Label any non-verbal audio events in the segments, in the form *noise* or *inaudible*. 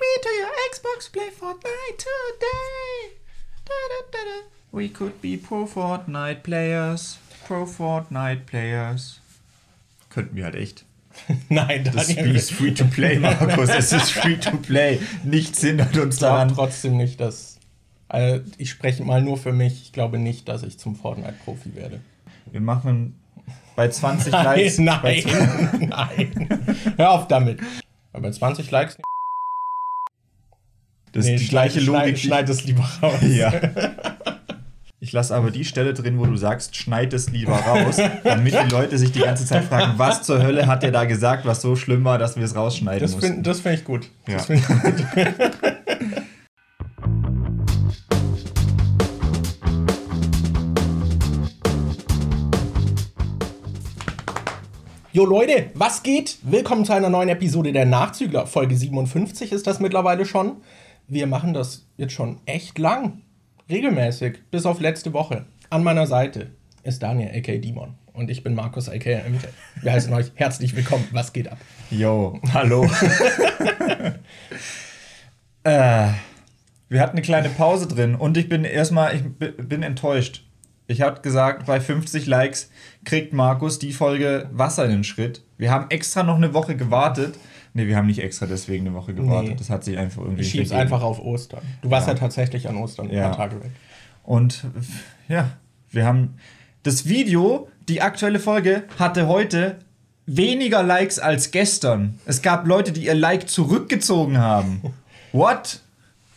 me to your Xbox, play Fortnite today. Da, da, da. We could be pro Fortnite players. Pro Fortnite players. Könnten wir halt echt. *laughs* Nein, Das Spiel ist free to play, Markus. Es ist free to play. Nichts hindert uns Ich daran. trotzdem nicht, dass. Also ich spreche mal nur für mich. Ich glaube nicht, dass ich zum Fortnite-Profi werde. Wir machen bei *laughs* 20 Nein, Likes. Nein, *laughs* nein. *laughs* Hör auf damit. Aber bei 20 Likes. Das ist die gleiche Logik. Schneid, schneid es lieber raus. Ja. *laughs* Ich lasse aber die Stelle drin, wo du sagst, schneid es lieber raus, damit die Leute sich die ganze Zeit fragen, was zur Hölle hat der da gesagt, was so schlimm war, dass wir es rausschneiden Das mussten. finde das find ich gut. Ja. Das find ich gut. *laughs* Jo Leute, was geht? Willkommen zu einer neuen Episode der Nachzügler. Folge 57 ist das mittlerweile schon. Wir machen das jetzt schon echt lang. Regelmäßig, bis auf letzte Woche. An meiner Seite ist Daniel, a.k.a. Dimon. Und ich bin Markus, a.k.a. MJ. Wir heißen euch herzlich willkommen. Was geht ab? Jo, hallo. *laughs* äh, wir hatten eine kleine Pause drin und ich bin erstmal, ich bin enttäuscht. Ich habe gesagt, bei 50 Likes kriegt Markus die Folge Wasser in den Schritt. Wir haben extra noch eine Woche gewartet. Ne, wir haben nicht extra deswegen eine Woche gewartet. Nee. Das hat sich einfach irgendwie Ich schieb's einfach auf Ostern. Du warst ja, Ja. tatsächlich an Ostern ein Ja. paar Tage weg. Und ja, wir haben das Video, die aktuelle Folge, hatte heute weniger Likes als gestern. Es gab Leute, die ihr Like zurückgezogen haben. *laughs* What?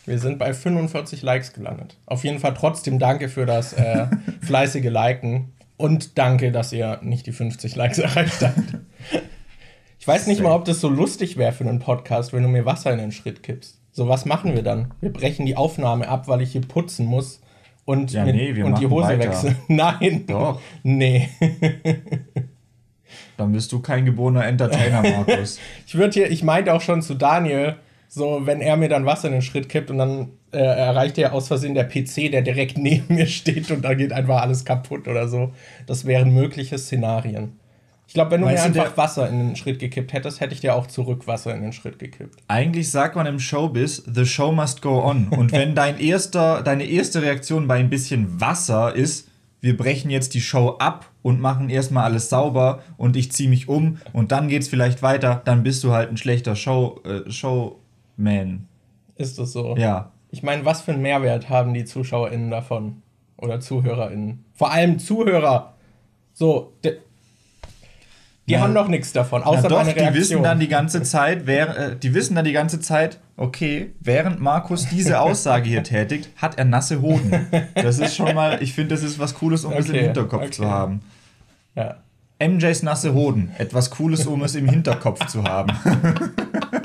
Wir sind bei 45 Likes gelandet. Auf jeden Fall trotzdem danke für das äh, *laughs* fleißige Liken und danke, dass ihr nicht die 50 Likes *laughs* erreicht habt. Ich weiß nicht mal, ob das so lustig wäre für einen Podcast, wenn du mir Wasser in den Schritt kippst. So, was machen wir dann? Wir brechen die Aufnahme ab, weil ich hier putzen muss und, Ja, nee, wir und die Hose weiter. wechseln. *laughs* Nein. Doch. Nee. Dann bist du kein geborener Entertainer, Markus. Ich würde hier, ich meinte auch schon zu Daniel, so wenn er mir dann Wasser in den Schritt kippt und dann äh, erreicht er aus Versehen der PC, der direkt *laughs* neben mir steht und da geht einfach alles kaputt oder so. Das wären mögliche Szenarien. Ich glaube, wenn du Weißt mir du, einfach Wasser in den Schritt gekippt hättest, hätte ich dir auch zurück Wasser in den Schritt gekippt. Eigentlich sagt man im Showbiz, the show must go on. Und wenn *laughs* dein erster, deine erste Reaktion bei ein bisschen Wasser ist, wir brechen jetzt die Show ab und machen erstmal alles sauber und ich ziehe mich um und dann geht's vielleicht weiter, dann bist du halt ein schlechter Show, äh, Showman. Ist das so? Ja. Ich meine, was für einen Mehrwert haben die ZuschauerInnen davon? Oder ZuhörerInnen? Vor allem Zuhörer. So, die Na- haben doch nichts davon, außer Na doch, meine die Reaktion. wissen dann die ganze Zeit, wer, äh, die wissen dann die ganze Zeit, okay, während Markus diese *laughs* Aussage hier tätigt, hat er nasse Hoden. Das ist schon mal, ich finde, das ist was Cooles, um es im Okay, Hinterkopf okay. zu haben. ja. MJs nasse Hoden. Etwas Cooles, um es im Hinterkopf zu haben. *laughs*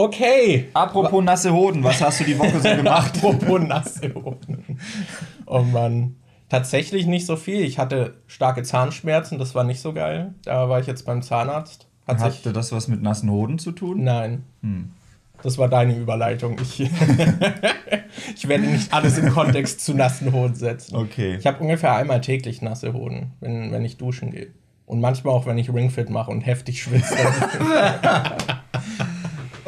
Okay. Apropos nasse Hoden, was hast du die Woche so gemacht? *laughs* Apropos nasse Hoden. Oh Mann. Tatsächlich nicht so viel. Ich hatte starke Zahnschmerzen, das war nicht so geil. Da war ich jetzt beim Zahnarzt. Hat. Hatte das was mit nassen Hoden zu tun? Nein. Hm. Das war deine Überleitung. Ich, *laughs* ich werde nicht alles im Kontext zu nassen Hoden setzen. Okay. Ich habe ungefähr einmal täglich nasse Hoden, wenn, wenn ich duschen gehe. Und manchmal auch, wenn ich Ringfit mache und heftig schwitze. *laughs*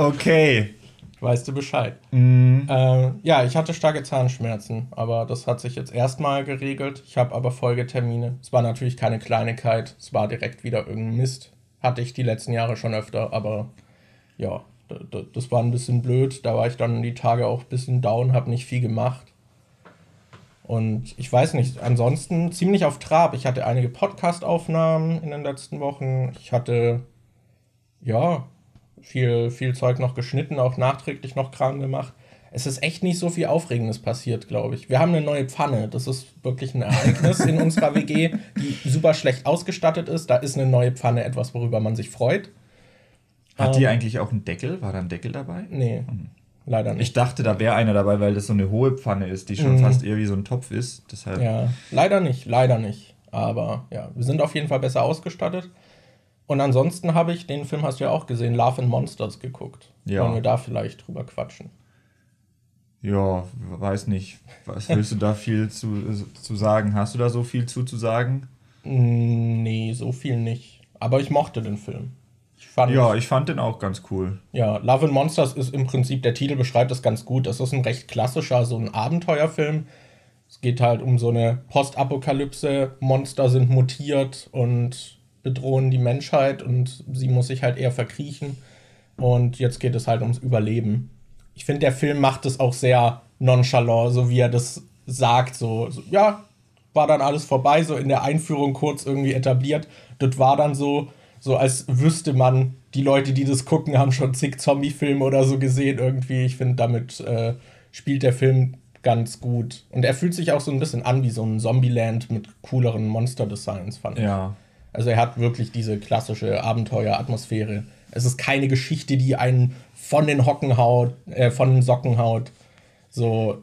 Okay. weißt du Bescheid. Mhm. Äh, ja, ich hatte starke Zahnschmerzen, aber das hat sich jetzt erstmal geregelt. Ich habe aber Folgetermine. Es war natürlich keine Kleinigkeit, es war direkt wieder irgendein Mist. Hatte ich die letzten Jahre schon öfter, aber ja, das war ein bisschen blöd. Da war ich dann die Tage auch ein bisschen down, habe nicht viel gemacht. Und ich weiß nicht, ansonsten ziemlich auf Trab. Ich hatte einige Podcast-Aufnahmen in den letzten Wochen. Ich hatte, ja, viel, viel Zeug noch geschnitten, auch nachträglich noch Kram gemacht. Es ist echt nicht so viel Aufregendes passiert, glaube ich. Wir haben eine neue Pfanne. Das ist wirklich ein Ereignis in unserer WG, die super schlecht ausgestattet ist. Da ist eine neue Pfanne etwas, worüber man sich freut. Hat die eigentlich auch einen Deckel? War da ein Deckel dabei? Nee, leider nicht. Ich dachte, da wäre einer dabei, weil das so eine hohe Pfanne ist, die schon Mhm. fast eher wie so ein Topf ist. Deshalb. Ja, leider nicht, leider nicht. Aber ja, wir sind auf jeden Fall besser ausgestattet. Und ansonsten habe ich, den Film hast du ja auch gesehen, Love and Monsters geguckt. Ja. Wollen wir da vielleicht drüber quatschen? Ja, weiß nicht. Was willst du da viel zu, zu sagen? Hast du da so viel zu, zu sagen? Mm, Nee, so viel nicht. aber ich mochte den Film. Ich fand, ja, ich fand den auch ganz cool. Ja, Love and Monsters ist im Prinzip, der Titel beschreibt das ganz gut. Das ist ein recht klassischer, so ein Abenteuerfilm. Es geht halt um so eine Postapokalypse. Monster sind mutiert und bedrohen die Menschheit und sie muss sich halt eher verkriechen. Und jetzt geht es halt ums Überleben. Ich finde, der Film macht es auch sehr nonchalant, so wie er das sagt. So, so, ja, war dann alles vorbei, so in der Einführung kurz irgendwie etabliert. Das war dann so, so als wüsste man, die Leute, die das gucken, haben schon zig Zombie-Filme oder so gesehen irgendwie. Ich finde, damit äh, spielt der Film ganz gut. Und er fühlt sich auch so ein bisschen an wie so ein Zombieland mit cooleren Monster-Designs, fand ich. Ja. Also er hat wirklich diese klassische Abenteuer-Atmosphäre. Es ist keine Geschichte, die einen von den Hocken haut, äh, von den Socken haut. So,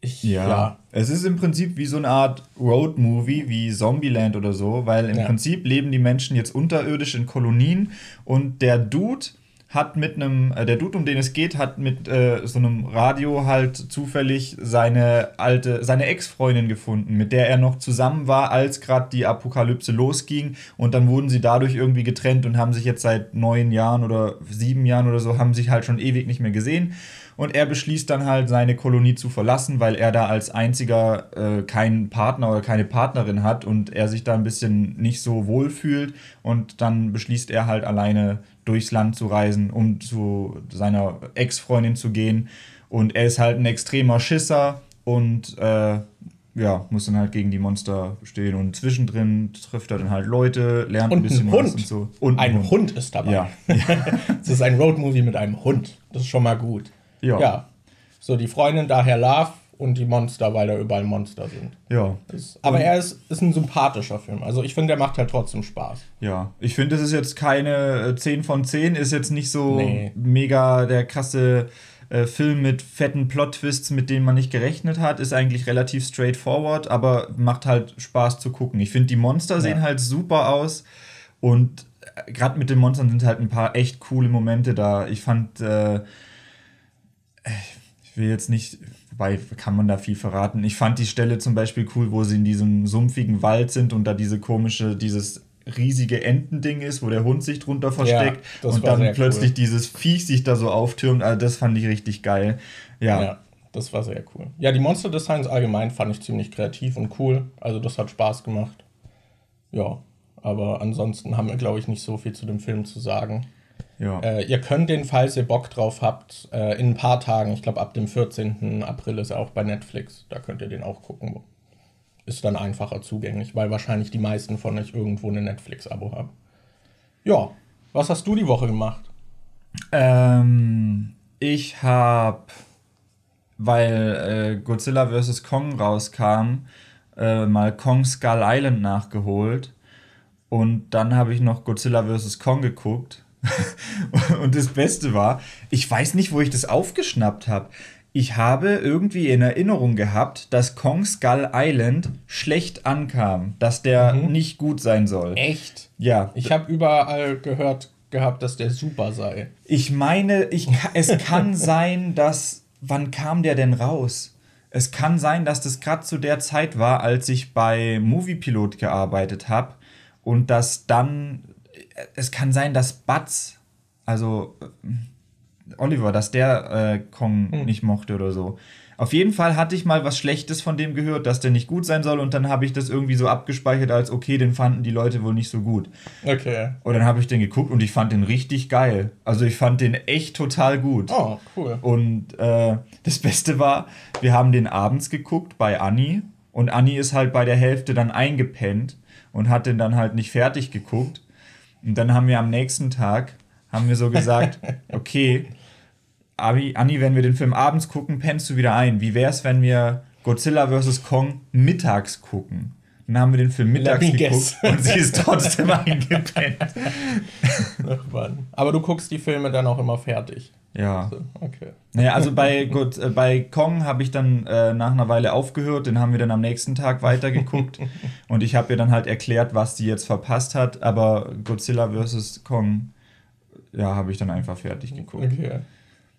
ich, ja. ja. Es ist im Prinzip wie so eine Art Road-Movie, wie Zombieland oder so, weil im ja. Prinzip leben die Menschen jetzt unterirdisch in Kolonien und der Dude hat mit einem, äh, der Dude, um den es geht, hat mit äh, so einem Radio halt zufällig seine alte, seine Ex-Freundin gefunden, mit der er noch zusammen war, als gerade die Apokalypse losging. Und dann wurden sie dadurch irgendwie getrennt und haben sich jetzt seit neun Jahren oder sieben Jahren oder so, haben sich halt schon ewig nicht mehr gesehen. Und er beschließt dann halt, seine Kolonie zu verlassen, weil er da als einziger äh, keinen Partner oder keine Partnerin hat und er sich da ein bisschen nicht so wohl fühlt. Und dann beschließt er halt alleine durchs Land zu reisen, um zu seiner Ex-Freundin zu gehen. Und er ist halt ein extremer Schisser und äh, ja, muss dann halt gegen die Monster stehen. Und zwischendrin trifft er dann halt Leute, lernt und ein bisschen ein Hund. was und so. Und ein, Hund. Hund. ist dabei. Ja. *laughs* Es ist ein Roadmovie mit einem Hund. Das ist schon mal gut. Ja. ja. So, die Freundin daher Love und die Monster, weil da überall Monster sind. Ja. Ist, aber er ist, ist ein sympathischer Film. Also ich finde, der macht halt trotzdem Spaß. Ja. Ich finde, es ist jetzt keine 10 äh, von 10, ist jetzt nicht so nee. mega der krasse äh, Film mit fetten Plot-Twists, mit denen man nicht gerechnet hat. Ist eigentlich relativ straightforward, aber macht halt Spaß zu gucken. Ich finde, die Monster ja. sehen halt super aus und äh, gerade mit den Monstern sind halt ein paar echt coole Momente da. Ich fand. Äh, ich will jetzt nicht, wobei kann man da viel verraten. Ich fand die Stelle zum Beispiel cool, wo sie in diesem sumpfigen Wald sind und da diese komische, dieses riesige Entending ist, wo der Hund sich drunter versteckt ja, und dann plötzlich cool. dieses Viech sich da so auftürmt. Also das fand ich richtig geil. Ja. ja. Das war sehr cool. Ja, die Monster Designs allgemein fand ich ziemlich kreativ und cool. Also das hat Spaß gemacht. Ja, aber ansonsten haben wir, glaube ich, nicht so viel zu dem Film zu sagen. Ja. Äh, ihr könnt den, falls ihr Bock drauf habt, äh, in ein paar Tagen, ich glaube ab dem 14. April ist er auch bei Netflix, da könnt ihr den auch gucken. Ist dann einfacher zugänglich, weil wahrscheinlich die meisten von euch irgendwo eine Netflix-Abo haben. Ja, was hast du die Woche gemacht? Ähm, ich habe, weil äh, Godzilla vs. Kong rauskam, äh, mal Kong Skull Island nachgeholt. Und dann habe ich noch Godzilla vs. Kong geguckt *laughs* und das Beste war, ich weiß nicht, wo ich das aufgeschnappt habe. Ich habe irgendwie in Erinnerung gehabt, dass Kong Skull Island schlecht ankam, dass der mhm. nicht gut sein soll. Echt? Ja. Ich habe überall gehört gehabt, dass der super sei. Ich meine, ich, es kann *laughs* sein, dass. Wann kam der denn raus? Es kann sein, dass das gerade zu der Zeit war, als ich bei Moviepilot gearbeitet habe und dass dann es kann sein, dass Butz, also äh, Oliver, dass der äh, Kong hm. nicht mochte oder so. Auf jeden Fall hatte ich mal was Schlechtes von dem gehört, dass der nicht gut sein soll und dann habe ich das irgendwie so abgespeichert als okay, den fanden die Leute wohl nicht so gut. Okay. Und dann habe ich den geguckt und ich fand den richtig geil. Also ich fand den echt total gut. Oh, cool. Und äh, das Beste war, wir haben den abends geguckt bei Anni und Anni ist halt bei der Hälfte dann eingepennt und hat den dann halt nicht fertig geguckt. Und dann haben wir am nächsten Tag, haben wir so gesagt, *laughs* okay, Abi, Anni, wenn wir den Film abends gucken, pennst du wieder ein. Wie wäre es, wenn wir Godzilla vs. Kong mittags gucken? Dann haben wir den Film mittags geguckt guess. und sie ist trotzdem *laughs* eingepennt. Ach Mann. Aber du guckst die Filme dann auch immer fertig. Ja. Also, okay. Naja, also bei, gut, äh, bei Kong habe ich dann äh, nach einer Weile aufgehört, den haben wir dann am nächsten Tag weitergeguckt *laughs* und ich habe ihr dann halt erklärt, was die jetzt verpasst hat, aber Godzilla vs. Kong, ja, habe ich dann einfach fertig geguckt. Okay.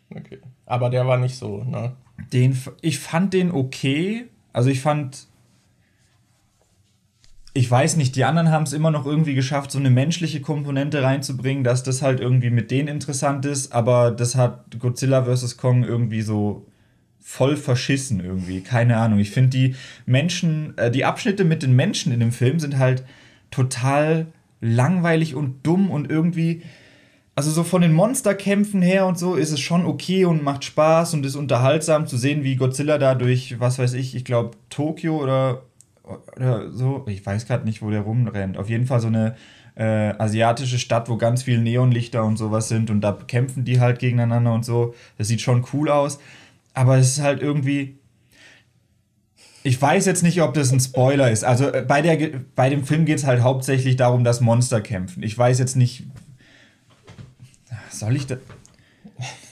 Okay. Aber der war nicht so, ne? Den, ich fand den okay. Also ich fand ich weiß nicht, die anderen haben es immer noch irgendwie geschafft, so eine menschliche Komponente reinzubringen, dass das halt irgendwie mit denen interessant ist, aber das hat Godzilla vs. Kong irgendwie so voll verschissen irgendwie. Keine Ahnung. Ich finde die Menschen, äh, die Abschnitte mit den Menschen in dem Film sind halt total langweilig und dumm und irgendwie. Also so von den Monsterkämpfen her und so ist es schon okay und macht Spaß und ist unterhaltsam zu sehen, wie Godzilla da durch, was weiß ich, ich glaube Tokio oder oder so, ich weiß gerade nicht, wo der rumrennt. Auf jeden Fall so eine äh, asiatische Stadt, wo ganz viel Neonlichter und sowas sind und da kämpfen die halt gegeneinander und so. Das sieht schon cool aus, aber es ist halt irgendwie. Ich weiß jetzt nicht, ob das ein Spoiler ist. Also äh, bei, der, bei dem Film geht es halt hauptsächlich darum, dass Monster kämpfen. Ich weiß jetzt nicht. Soll ich da.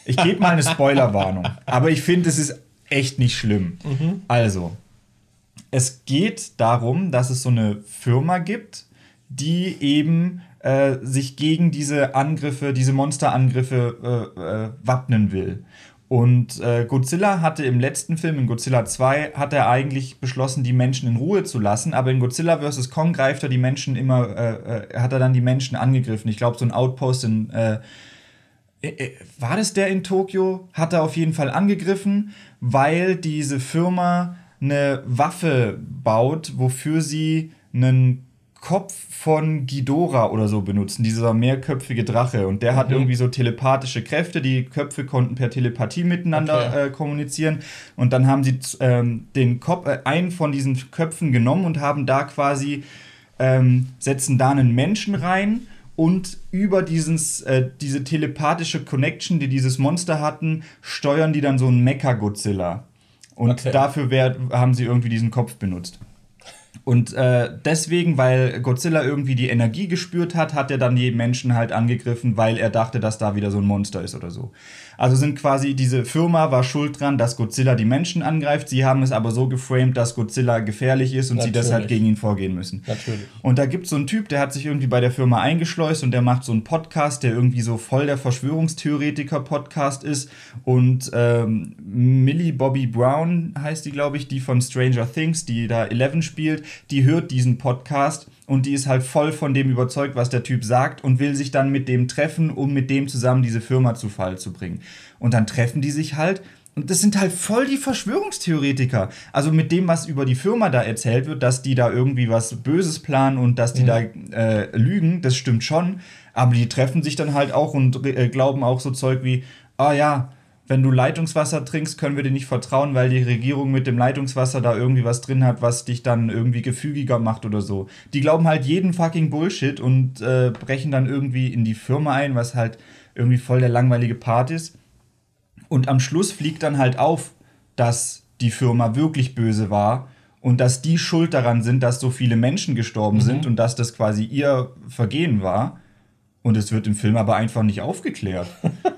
Ich gebe mal eine Spoilerwarnung. Aber ich finde, es ist echt nicht schlimm. Mhm. Also, es geht darum, dass es so eine Firma gibt, die eben äh, sich gegen diese Angriffe, diese Monsterangriffe äh, äh, wappnen will. Und äh, Godzilla hatte im letzten Film, in Godzilla 2, hat er eigentlich beschlossen, die Menschen in Ruhe zu lassen. Aber in Godzilla vs. Kong greift er die Menschen immer, äh, äh, hat er dann die Menschen angegriffen. Ich glaube, so ein Outpost in. war das der in Tokio? Hat er auf jeden Fall angegriffen, weil diese Firma eine Waffe baut, wofür sie einen Kopf von Ghidorah oder so benutzen, dieser mehrköpfige Drache. Und der mhm. hat irgendwie so telepathische Kräfte. Die Köpfe konnten per Telepathie miteinander okay. äh, kommunizieren. Und dann haben sie ähm, den Kopf, äh, einen von diesen Köpfen genommen und haben da quasi, ähm, setzen da einen Menschen rein. Und über dieses, äh, diese telepathische Connection, die dieses Monster hatten, steuern die dann so einen Mecha-Godzilla. Und okay. dafür wär, haben sie irgendwie diesen Kopf benutzt. Und äh, deswegen, weil Godzilla irgendwie die Energie gespürt hat, hat er dann die Menschen halt angegriffen, weil er dachte, dass da wieder so ein Monster ist oder so. Also sind quasi, diese Firma war schuld dran, dass Godzilla die Menschen angreift. Sie haben es aber so geframed, dass Godzilla gefährlich ist und Natürlich. sie deshalb gegen ihn vorgehen müssen. Natürlich. Und da gibt es so einen Typ, der hat sich irgendwie bei der Firma eingeschleust und der macht so einen Podcast, der irgendwie so voll der Verschwörungstheoretiker-Podcast ist. Und ähm, Millie Bobby Brown heißt die, glaube ich, die von Stranger Things, die da Eleven spielt, die hört diesen Podcast und die ist halt voll von dem überzeugt, was der Typ sagt und will sich dann mit dem treffen, um mit dem zusammen diese Firma zu Fall zu bringen. Und dann treffen die sich halt und das sind halt voll die Verschwörungstheoretiker. Also mit dem, was über die Firma da erzählt wird, dass die da irgendwie was Böses planen und dass die mhm. da äh, lügen, das stimmt schon. Aber die treffen sich dann halt auch und äh, glauben auch so Zeug wie, ah ja, wenn du Leitungswasser trinkst, können wir dir nicht vertrauen, weil die Regierung mit dem Leitungswasser da irgendwie was drin hat, was dich dann irgendwie gefügiger macht oder so. Die glauben halt jeden fucking Bullshit und äh, brechen dann irgendwie in die Firma ein, was halt irgendwie voll der langweilige Part ist. Und am Schluss fliegt dann halt auf, dass die Firma wirklich böse war und dass die schuld daran sind, dass so viele Menschen gestorben mhm. sind und dass das quasi ihr Vergehen war. Und es wird im Film aber einfach nicht aufgeklärt.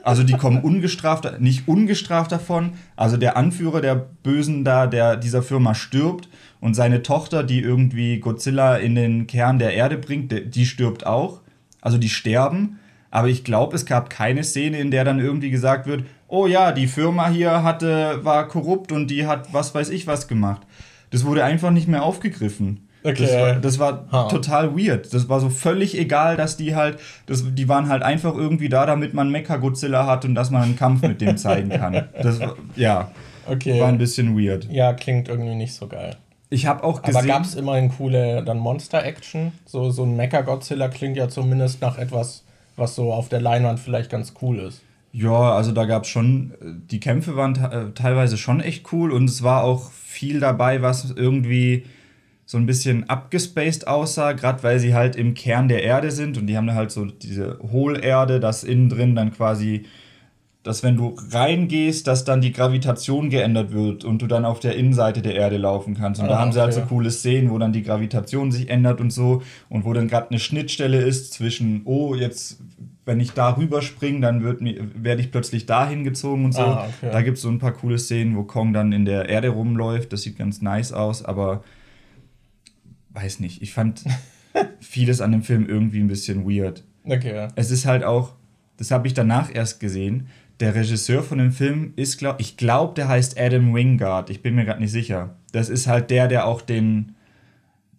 Also die kommen ungestraft, nicht ungestraft davon. Also der Anführer der Bösen da, der dieser Firma stirbt und seine Tochter, die irgendwie Godzilla in den Kern der Erde bringt, die stirbt auch. Also die sterben. Aber ich glaube, es gab keine Szene, in der dann irgendwie gesagt wird, oh ja, die Firma hier hatte, war korrupt und die hat was weiß ich was gemacht. Das wurde einfach nicht mehr aufgegriffen. Okay. Das war, das war total weird. Das war so völlig egal, dass die halt, das, die waren halt einfach irgendwie da, damit man Mecha Godzilla hat und dass man einen Kampf mit dem zeigen kann. Das war, ja. Okay. War ein bisschen weird. Ja, klingt irgendwie nicht so geil. Ich habe auch gesehen. Aber gab es immerhin coole dann Monster-Action? So, so ein Mecha Godzilla klingt ja zumindest nach etwas, was so auf der Leinwand vielleicht ganz cool ist. Ja, also da gab es schon, die Kämpfe waren äh, teilweise schon echt cool und es war auch viel dabei, was irgendwie so ein bisschen abgespaced aussah, gerade weil sie halt im Kern der Erde sind und die haben da halt so diese Hohlerde, das innen drin dann quasi, dass wenn du reingehst, dass dann die Gravitation geändert wird und du dann auf der Innenseite der Erde laufen kannst. Und ah, da haben okay. sie halt so coole Szenen, wo dann die Gravitation sich ändert und so und wo dann gerade eine Schnittstelle ist zwischen, oh, jetzt wenn ich da rüberspringe, dann werde ich plötzlich dahin gezogen und so. Ah, okay. Da gibt es so ein paar coole Szenen, wo Kong dann in der Erde rumläuft. Das sieht ganz nice aus, aber weiß nicht, ich fand *laughs* vieles an dem Film irgendwie ein bisschen weird. Okay. Es ist halt auch, das habe ich danach erst gesehen, der Regisseur von dem Film ist, glaub, ich glaube, der heißt Adam Wingard, ich bin mir gerade nicht sicher. Das ist halt der, der auch den,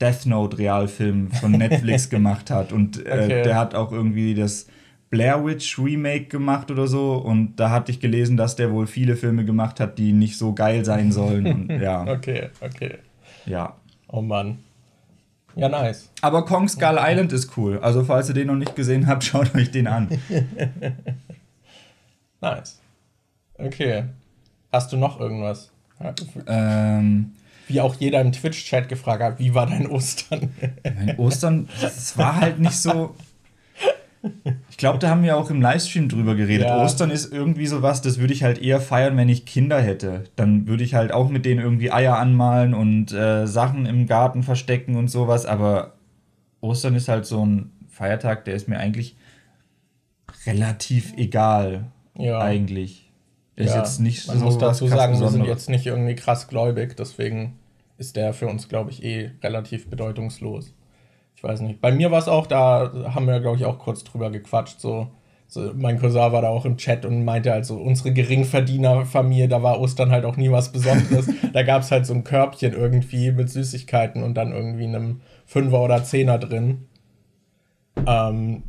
Death Note Realfilm von *laughs* Netflix gemacht hat. Und äh, okay. der hat auch irgendwie das Blair Witch Remake gemacht oder so. Und da hatte ich gelesen, dass der wohl viele Filme gemacht hat, die nicht so geil sein sollen. Und, *laughs* ja. Okay, okay. Ja. Oh Mann. Ja, nice. Aber Kong Skull Island ist cool. Also, falls ihr den noch nicht gesehen habt, *laughs* schaut euch den an. *laughs* nice. Okay. Hast du noch irgendwas? Ähm, wie auch jeder im Twitch-Chat gefragt hat, wie war dein Ostern? mein Ostern, es war halt nicht so. *laughs* Ich glaube, da haben wir auch im Livestream drüber geredet. Ja. Ostern ist irgendwie sowas, das würde ich halt eher feiern, wenn ich Kinder hätte. Dann würde ich halt auch mit denen irgendwie Eier anmalen und äh, Sachen im Garten verstecken und sowas. Aber Ostern ist halt so ein Feiertag, der ist mir eigentlich relativ egal. Ja. Eigentlich. Ist ja, jetzt nicht man so muss dazu sagen, wir sind jetzt nicht irgendwie krass gläubig, deswegen ist der für uns, glaube ich, eh relativ bedeutungslos. Ich weiß nicht. Bei mir war es auch, da haben wir, glaube ich, auch kurz drüber gequatscht. So, so, mein Cousin war da auch im Chat und meinte halt so, unsere Geringverdienerfamilie, da war Ostern halt auch nie was Besonderes. *laughs* da gab es halt so ein Körbchen irgendwie mit Süßigkeiten und dann irgendwie einem Fünfer oder Zehner drin. Ähm,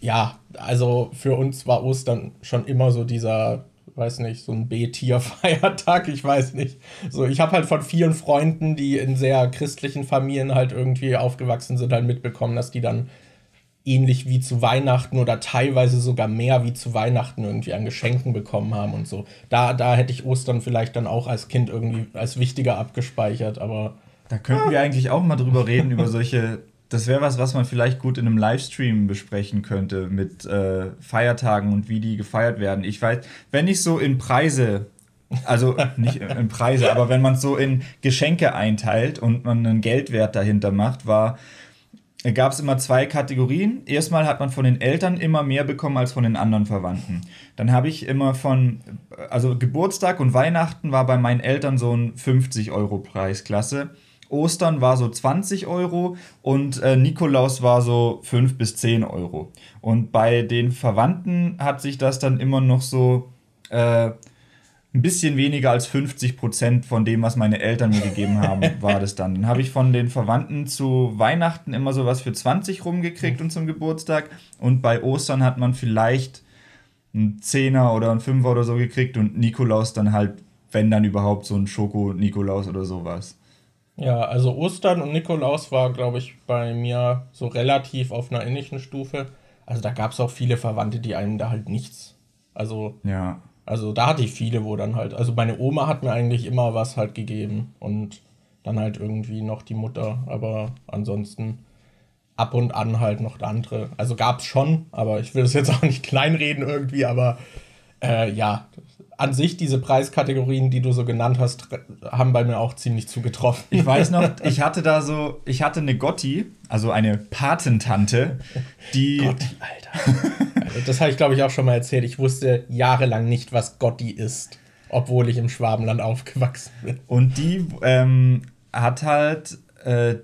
ja, also für uns war Ostern schon immer so dieser weiß nicht, so ein B-Tier-Feiertag, ich weiß nicht. So, ich habe halt von vielen Freunden, die in sehr christlichen Familien halt irgendwie aufgewachsen sind, halt mitbekommen, dass die dann ähnlich wie zu Weihnachten oder teilweise sogar mehr wie zu Weihnachten irgendwie an Geschenken bekommen haben und so. Da, da hätte ich Ostern vielleicht dann auch als Kind irgendwie als wichtiger abgespeichert, aber. Da könnten wir eigentlich auch mal drüber reden, über solche das wäre was, was man vielleicht gut in einem Livestream besprechen könnte mit äh, Feiertagen und wie die gefeiert werden. Ich weiß, wenn ich so in Preise, also *laughs* nicht in Preise, aber wenn man es so in Geschenke einteilt und man einen Geldwert dahinter macht, war gab es immer zwei Kategorien. Erstmal hat man von den Eltern immer mehr bekommen als von den anderen Verwandten. Dann habe ich immer von, also Geburtstag und Weihnachten war bei meinen Eltern so ein 50 Euro Preisklasse. Ostern war so 20 Euro und äh, Nikolaus war so 5 bis 10 Euro. Und bei den Verwandten hat sich das dann immer noch so äh, ein bisschen weniger als 50 Prozent von dem, was meine Eltern mir gegeben haben, *laughs* war das dann. Dann habe ich von den Verwandten zu Weihnachten immer so was für 20 rumgekriegt und zum Geburtstag. Und bei Ostern hat man vielleicht einen Zehner oder einen Fünfer oder so gekriegt und Nikolaus dann halt, wenn dann überhaupt, so ein Schoko-Nikolaus oder sowas. Ja, also Ostern und Nikolaus war, glaube ich, bei mir so relativ auf einer ähnlichen Stufe. Also da gab es auch viele Verwandte, die einem da halt nichts. Also, ja. also da hatte ich viele, wo dann halt, also meine Oma hat mir eigentlich immer was halt gegeben und dann halt irgendwie noch die Mutter, aber ansonsten ab und an halt noch andere. Also gab es schon, aber ich will das jetzt auch nicht *laughs* kleinreden irgendwie, aber äh, ja, an sich diese Preiskategorien, die du so genannt hast, haben bei mir auch ziemlich zugetroffen. Ich weiß noch, *laughs* ich hatte da so, ich hatte eine Gotti, also eine Patentante, die. Gotti, Alter. *laughs* Also das habe ich, glaube ich, auch schon mal erzählt. Ich wusste jahrelang nicht, was Gotti ist, obwohl ich im Schwabenland aufgewachsen bin. Und die ähm, hat halt. Äh,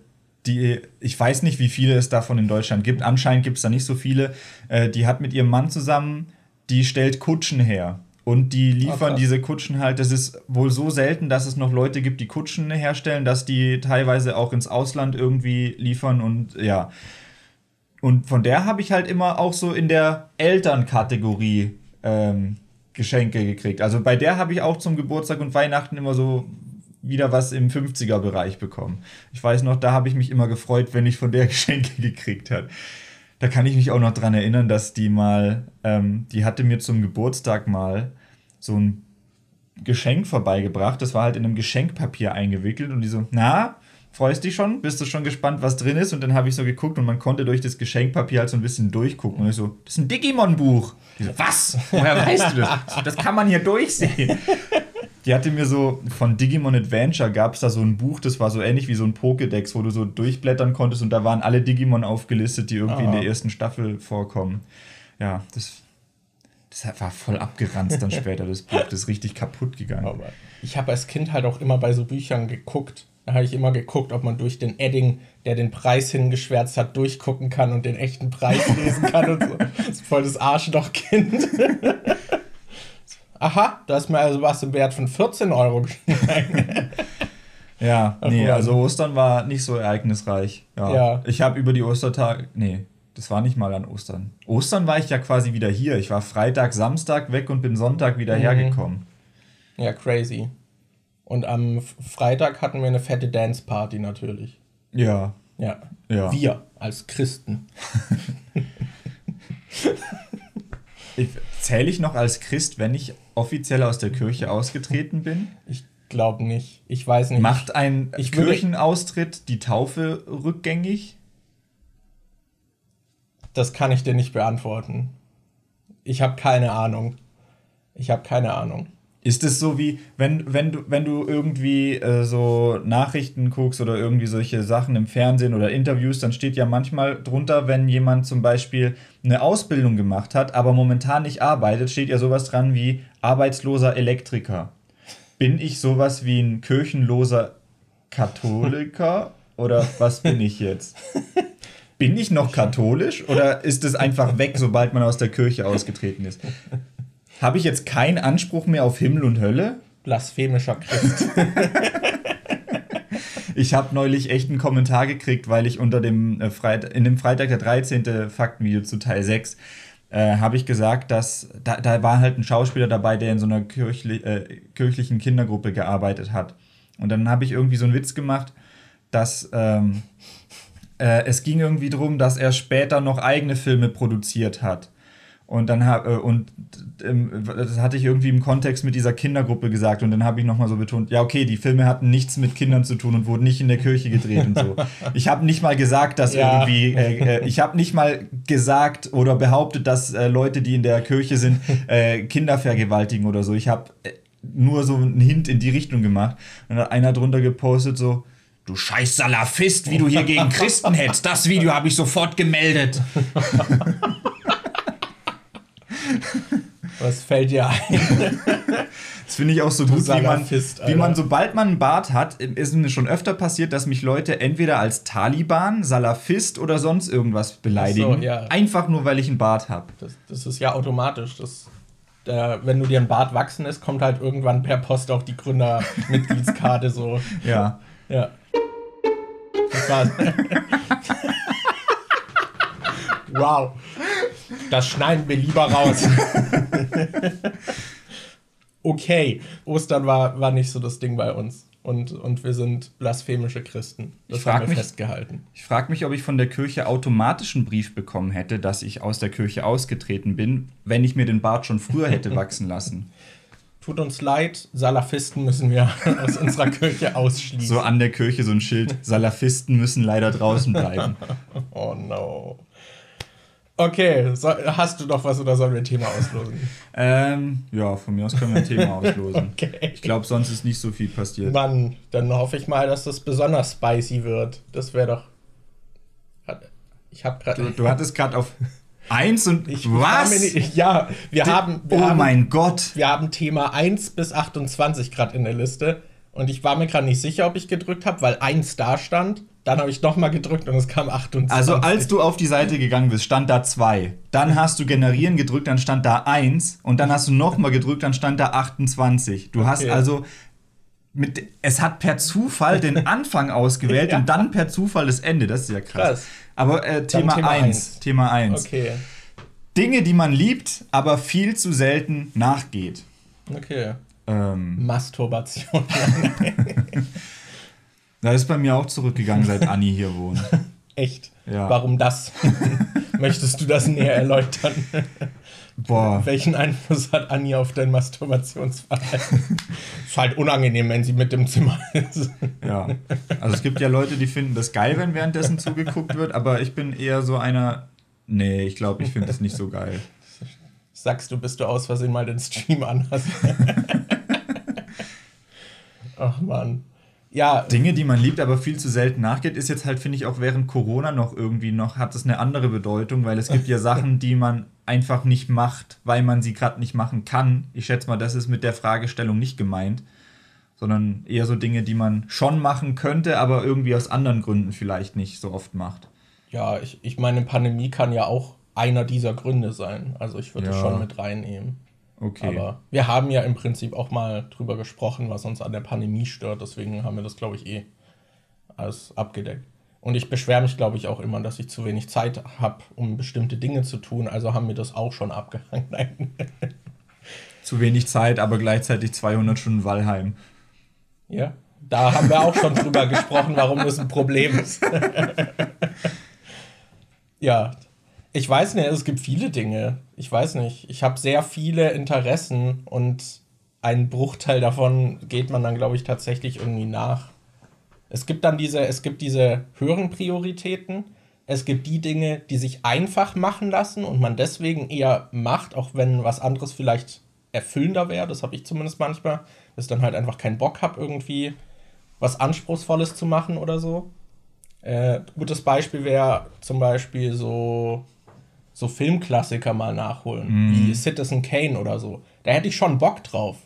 die, ich weiß nicht, wie viele es davon in Deutschland gibt. Anscheinend gibt es da nicht so viele. Äh, die hat mit ihrem Mann zusammen, die stellt Kutschen her. Und die liefern okay. diese Kutschen halt, das ist wohl so selten, dass es noch Leute gibt, die Kutschen herstellen, dass die teilweise auch ins Ausland irgendwie liefern und ja. Und von der habe ich halt immer auch so in der Elternkategorie ähm, Geschenke gekriegt. Also bei der habe ich auch zum Geburtstag und Weihnachten immer so wieder was im 50er-Bereich bekommen. Ich weiß noch, da habe ich mich immer gefreut, wenn ich von der *laughs* Geschenke gekriegt habe. Da kann ich mich auch noch dran erinnern, dass die mal, ähm, die hatte mir zum Geburtstag mal so ein Geschenk vorbeigebracht. Das war halt in einem Geschenkpapier eingewickelt und die so, na, freust dich schon? Bist du schon gespannt, was drin ist? Und dann habe ich so geguckt und man konnte durch das Geschenkpapier halt so ein bisschen durchgucken. Und ich so, das ist ein Digimon-Buch. So, was? *laughs* Woher weißt du das? Das kann man hier durchsehen. Die hatte mir so von Digimon Adventure gab es da so ein Buch, das war so ähnlich wie so ein Pokédex, wo du so durchblättern konntest und da waren alle Digimon aufgelistet, die irgendwie Aha. in der ersten Staffel vorkommen. Ja, das, das war voll abgeranzt dann *laughs* später, das Buch. Das ist richtig kaputt gegangen. Aber ich habe als Kind halt auch immer bei so Büchern geguckt. Da habe ich immer geguckt, ob man durch den Edding, der den Preis hingeschwärzt hat, durchgucken kann und den echten Preis lesen kann und so. Das ist voll das Arschlochkind. *laughs* Aha, da ist mir also was im Wert von 14 Euro *laughs* Ja, nee, also Ostern war nicht so ereignisreich. Ja. Ja. Ich habe über die Ostertage. Nee, das war nicht mal an Ostern. Ostern war ich ja quasi wieder hier. Ich war Freitag, Samstag weg und bin Sonntag wieder Mhm. hergekommen. Ja, crazy. Und am Freitag hatten wir eine fette Dance-Party natürlich. Ja. Ja. Ja. Wir als Christen. *laughs* Ich, zähle ich noch als Christ, wenn ich offiziell aus der Kirche ausgetreten bin? Ich glaube nicht. Ich weiß nicht. Macht ein Ich Kirchenaustritt die Taufe rückgängig? Das kann ich dir nicht beantworten. Ich habe keine Ahnung. Ich habe keine Ahnung. Ist es so wie, wenn, wenn, du, wenn du irgendwie äh, so Nachrichten guckst oder irgendwie solche Sachen im Fernsehen oder Interviews, dann steht ja manchmal drunter, wenn jemand zum Beispiel eine Ausbildung gemacht hat, aber momentan nicht arbeitet, steht ja sowas dran wie arbeitsloser Elektriker. Bin ich sowas wie ein kirchenloser Katholiker *laughs* oder was bin ich jetzt? Bin ich noch katholisch oder ist es einfach weg, sobald man aus der Kirche ausgetreten ist? Habe ich jetzt keinen Anspruch mehr auf Himmel und Hölle? Blasphemischer Christ. *laughs* Ich habe neulich echt einen Kommentar gekriegt, weil ich unter dem äh, Freit in dem Freitag der 13. Faktenvideo zu Teil 6 äh, habe ich gesagt, dass da, da war halt ein Schauspieler dabei, der in so einer kirchli äh, kirchlichen Kindergruppe gearbeitet hat. Und dann habe ich irgendwie so einen Witz gemacht, dass ähm, äh, es ging irgendwie darum, dass er später noch eigene Filme produziert hat. Und dann hab, äh, und ähm, das hatte ich irgendwie im Kontext mit dieser Kindergruppe gesagt und dann habe ich nochmal so betont, ja okay, die Filme hatten nichts mit Kindern zu tun und wurden nicht in der Kirche gedreht und so. *laughs* Ich habe nicht mal gesagt, dass Ja. irgendwie, äh, äh, ich habe nicht mal gesagt oder behauptet, dass äh, Leute, die in der Kirche sind, äh, Kinder vergewaltigen oder so. Ich habe äh, nur so einen Hint in die Richtung gemacht. Und dann hat einer drunter gepostet so, du scheiß Salafist, wie du hier gegen Christen hetzt. Das Video habe ich sofort gemeldet. *laughs* Was fällt dir ein? *laughs* Das finde ich auch so gut, wie man, Salafist, wie man, sobald man einen Bart hat, ist mir schon öfter passiert, dass mich Leute entweder als Taliban, Salafist oder sonst irgendwas beleidigen. So, ja. Einfach nur, weil ich einen Bart habe. Das, das ist ja automatisch. Das, der, wenn du dir ein Bart wachsen ist, kommt halt irgendwann per Post auch die Gründermitgliedskarte so. *laughs* Ja. Ja. Das war's. *laughs* wow. Das schneiden wir lieber raus. *laughs* okay. Ostern war, war nicht so das Ding bei uns. Und, und wir sind blasphemische Christen. Das Ich haben wir mich- festgehalten. Ich frage mich, ob ich von der Kirche automatisch einen Brief bekommen hätte, dass ich aus der Kirche ausgetreten bin, wenn ich mir den Bart schon früher hätte wachsen lassen. *laughs* Tut uns leid, Salafisten müssen wir *laughs* aus unserer Kirche ausschließen. So an der Kirche so ein Schild, Salafisten müssen leider draußen bleiben. Oh no. Okay, so, hast du noch was oder sollen wir ein Thema auslosen? *laughs* Ähm, ja, von mir aus können wir ein Thema *laughs* auslosen. Okay. Ich glaube, sonst ist nicht so viel passiert. Mann, dann hoffe ich mal, dass das besonders spicy wird. Das wäre doch. Ich habe gerade. Du, du hattest gerade auf *laughs* 1 und Ich war mir was? nicht- Ja, wir haben. Wir oh haben, mein Gott. Wir haben Thema 1 bis 28 gerade in der Liste. Und ich war mir gerade nicht sicher, ob ich gedrückt habe, weil 1 da stand. Dann habe ich nochmal gedrückt und es kam 28. Also als du auf die Seite gegangen bist, stand da 2. Dann hast du generieren gedrückt, dann stand da 1 und dann hast du nochmal gedrückt, dann stand da 28. Du hast Okay. also mit es hat per Zufall den Anfang ausgewählt *laughs* Ja. und dann per Zufall das Ende. Das ist ja krass. Krass. Aber äh, Thema Thema 1, eins. Thema 1. Okay. Dinge, die man liebt, aber viel zu selten nachgeht. Okay. Ähm, Masturbation. *laughs* da ist bei mir auch zurückgegangen, seit Anni hier wohnt. *laughs* Echt? Ja. Warum das? *laughs* Möchtest du das näher erläutern? Boah. Welchen Einfluss hat Anni auf dein Masturbationsverhalten? ist halt unangenehm, wenn sie mit im Zimmer ist. Ja. Also es gibt ja Leute, die finden das geil, wenn währenddessen zugeguckt wird, aber ich bin eher so einer. Nee, ich glaube, ich finde das nicht so geil. Sagst du, bis du aus Versehen mal den Stream anhast. *laughs* Ach man. Ja, Dinge, die man liebt, aber viel zu selten nachgeht, ist jetzt halt, finde ich, auch während Corona noch irgendwie noch, hat es eine andere Bedeutung, weil es gibt ja *laughs* Sachen, die man einfach nicht macht, weil man sie gerade nicht machen kann. Ich schätze mal, das ist mit der Fragestellung nicht gemeint, sondern eher so Dinge, die man schon machen könnte, aber irgendwie aus anderen Gründen vielleicht nicht so oft macht. ja ich, ich meine, Pandemie kann ja auch einer dieser Gründe sein. Also ich würde es Ja. schon mit reinnehmen. Okay. Aber wir haben ja im Prinzip auch mal drüber gesprochen, was uns an der Pandemie stört. Deswegen haben wir das, glaube ich, eh alles abgedeckt. Und ich beschwere mich, glaube ich, auch immer, dass ich zu wenig Zeit habe, um bestimmte Dinge zu tun. Also haben wir das auch schon abgehangen. *laughs* Zu wenig Zeit, aber gleichzeitig 200 Stunden Wallheim. Ja, da haben wir auch schon drüber gesprochen, warum das ein Problem ist. *laughs* ja, ich weiß nicht, es gibt viele Dinge. Ich weiß nicht. Ich habe sehr viele Interessen und einen Bruchteil davon geht man dann, glaube ich, tatsächlich irgendwie nach. Es gibt dann diese, es gibt diese höheren Prioritäten. Es gibt die Dinge, die sich einfach machen lassen und man deswegen eher macht, auch wenn was anderes vielleicht erfüllender wäre. Das habe ich zumindest manchmal, dass ich dann halt einfach keinen Bock habe, irgendwie was Anspruchsvolles zu machen oder so. Äh, gutes Beispiel wäre zum Beispiel so so Filmklassiker mal nachholen, mm. wie Citizen Kane oder so. Da hätte ich schon Bock drauf.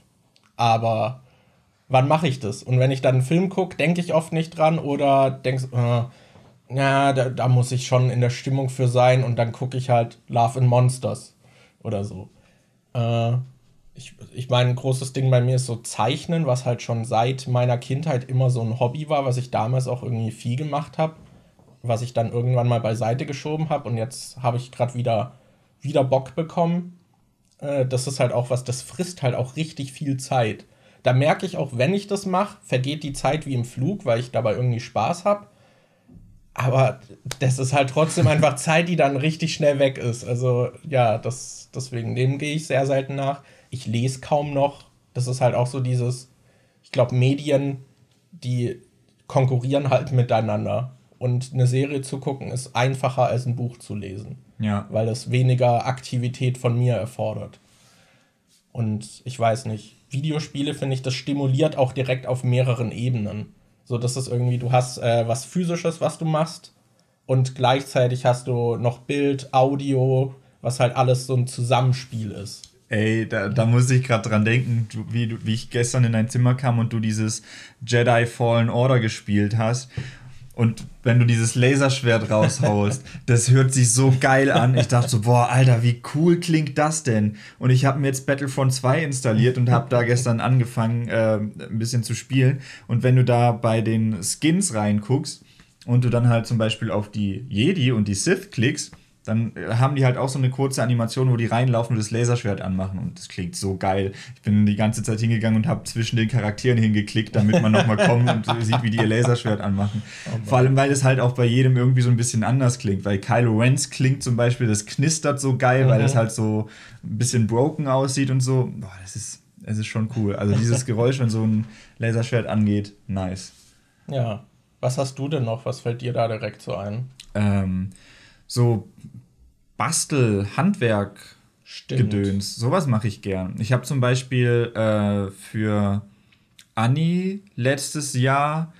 Aber wann mache ich das? Und wenn ich dann einen Film gucke, denke ich oft nicht dran oder denke, äh, ja, da, da, muss ich schon in der Stimmung für sein und dann gucke ich halt Love and Monsters oder so. Äh, ich, ich meine, ein großes Ding bei mir ist so Zeichnen, was halt schon seit meiner Kindheit immer so ein Hobby war, was ich damals auch irgendwie viel gemacht habe was ich dann irgendwann mal beiseite geschoben habe und jetzt habe ich gerade wieder, wieder Bock bekommen. Äh, das ist halt auch was, das frisst halt auch richtig viel Zeit. Da merke ich auch, wenn ich das mache, vergeht die Zeit wie im Flug, weil ich dabei irgendwie Spaß habe. Aber das ist halt trotzdem *laughs* einfach Zeit, die dann richtig schnell weg ist. Also ja, das, deswegen dem gehe ich sehr selten nach. Ich lese kaum noch. Das ist halt auch so dieses, ich glaube, Medien, die konkurrieren halt miteinander. Und eine Serie zu gucken ist einfacher als ein Buch zu lesen. Ja. Weil es weniger Aktivität von mir erfordert. Und ich weiß nicht, Videospiele finde ich, das stimuliert auch direkt auf mehreren Ebenen. So, dass es irgendwie, du hast äh, was Physisches, was du machst, und gleichzeitig hast du noch Bild, Audio, was halt alles so ein Zusammenspiel ist. Ey, da, da muss ich gerade dran denken, wie, wie ich gestern in dein Zimmer kam und du dieses Jedi Fallen Order gespielt hast. Und wenn du dieses Laserschwert raushaust, *laughs* das hört sich so geil an. Ich dachte so, boah, Alter, wie cool klingt das denn? Und ich habe mir jetzt Battlefront 2 installiert und habe da gestern angefangen, äh, ein bisschen zu spielen. Und wenn du da bei den Skins reinguckst und du dann halt zum Beispiel auf die Jedi und die Sith klickst, dann haben die halt auch so eine kurze Animation, wo die reinlaufen und das Laserschwert anmachen. Und das klingt so geil. Ich bin die ganze Zeit hingegangen und habe zwischen den Charakteren hingeklickt, damit man nochmal *laughs* kommt und sieht, wie die ihr Laserschwert anmachen. Oh Vor allem, weil es halt auch bei jedem irgendwie so ein bisschen anders klingt. Weil Kylo Ren's klingt zum Beispiel, das knistert so geil, mhm. weil es halt so ein bisschen broken aussieht und so. Boah, das ist, das ist schon cool. Also dieses *laughs* Geräusch, wenn so ein Laserschwert angeht, nice. Ja. Was hast du denn noch? Was fällt dir da direkt so ein? Ähm, so Bastel, Handwerk, Gedöns. Sowas mache ich gern. Ich habe zum Beispiel äh, für Anni letztes Jahr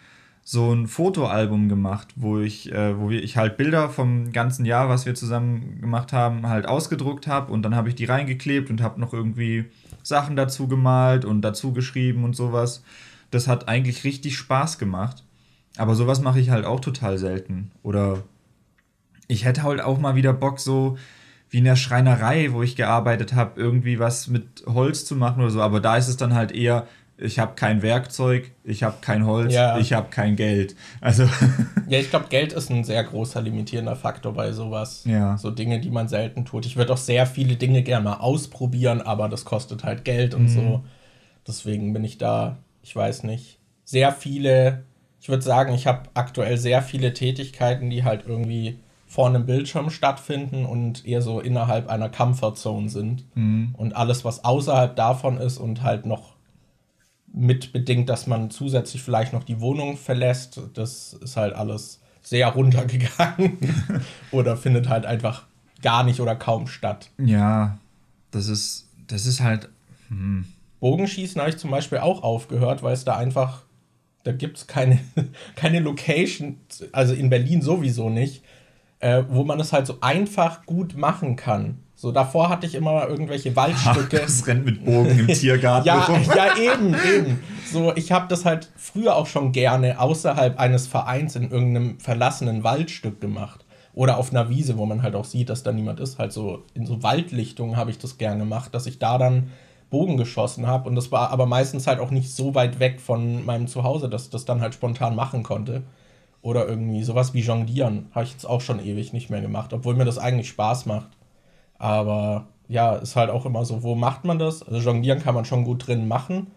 so ein Fotoalbum gemacht, wo ich, äh, wo wir, ich halt Bilder vom ganzen Jahr, was wir zusammen gemacht haben, halt ausgedruckt habe und dann habe ich die reingeklebt und habe noch irgendwie Sachen dazu gemalt und dazu geschrieben und sowas. Das hat eigentlich richtig Spaß gemacht. Aber sowas mache ich halt auch total selten. Oder ich hätte halt auch mal wieder Bock, so wie in der Schreinerei, wo ich gearbeitet habe, irgendwie was mit Holz zu machen oder so. Aber da ist es dann halt eher, ich habe kein Werkzeug, ich habe kein Holz, ja. ich habe kein Geld. Also *laughs* ja, ich glaube, Geld ist ein sehr großer limitierender Faktor bei sowas. Ja. So Dinge, die man selten tut. Ich würde auch sehr viele Dinge gerne mal ausprobieren, aber das kostet halt Geld und mhm. so. Deswegen bin ich da, ich weiß nicht, sehr viele. Ich würde sagen, ich habe aktuell sehr viele Tätigkeiten, die halt irgendwie vor einem Bildschirm stattfinden und eher so innerhalb einer Comfortzone sind. Mhm. Und alles, was außerhalb davon ist und halt noch mitbedingt, dass man zusätzlich vielleicht noch die Wohnung verlässt, das ist halt alles sehr runtergegangen *laughs* oder findet halt einfach gar nicht oder kaum statt. Ja, das ist, das ist halt. Hm. Bogenschießen habe ich zum Beispiel auch aufgehört, weil es da einfach, da gibt es keine, *laughs* keine Location, also in Berlin sowieso nicht, äh, wo man es halt so einfach gut machen kann. So, davor hatte ich immer irgendwelche Waldstücke. *laughs* Das rennt mit Bogen im Tiergarten. *laughs* ja, ja, eben, eben. So, ich habe das halt früher auch schon gerne außerhalb eines Vereins in irgendeinem verlassenen Waldstück gemacht. Oder auf einer Wiese, wo man halt auch sieht, dass da niemand ist. Halt so in so Waldlichtungen habe ich das gerne gemacht, dass ich da dann Bogen geschossen habe. Und das war aber meistens halt auch nicht so weit weg von meinem Zuhause, dass ich das dann halt spontan machen konnte. Oder irgendwie sowas wie Jonglieren habe ich jetzt auch schon ewig nicht mehr gemacht, obwohl mir das eigentlich Spaß macht. Aber ja, ist halt auch immer so, wo macht man das? Also Jonglieren kann man schon gut drin machen.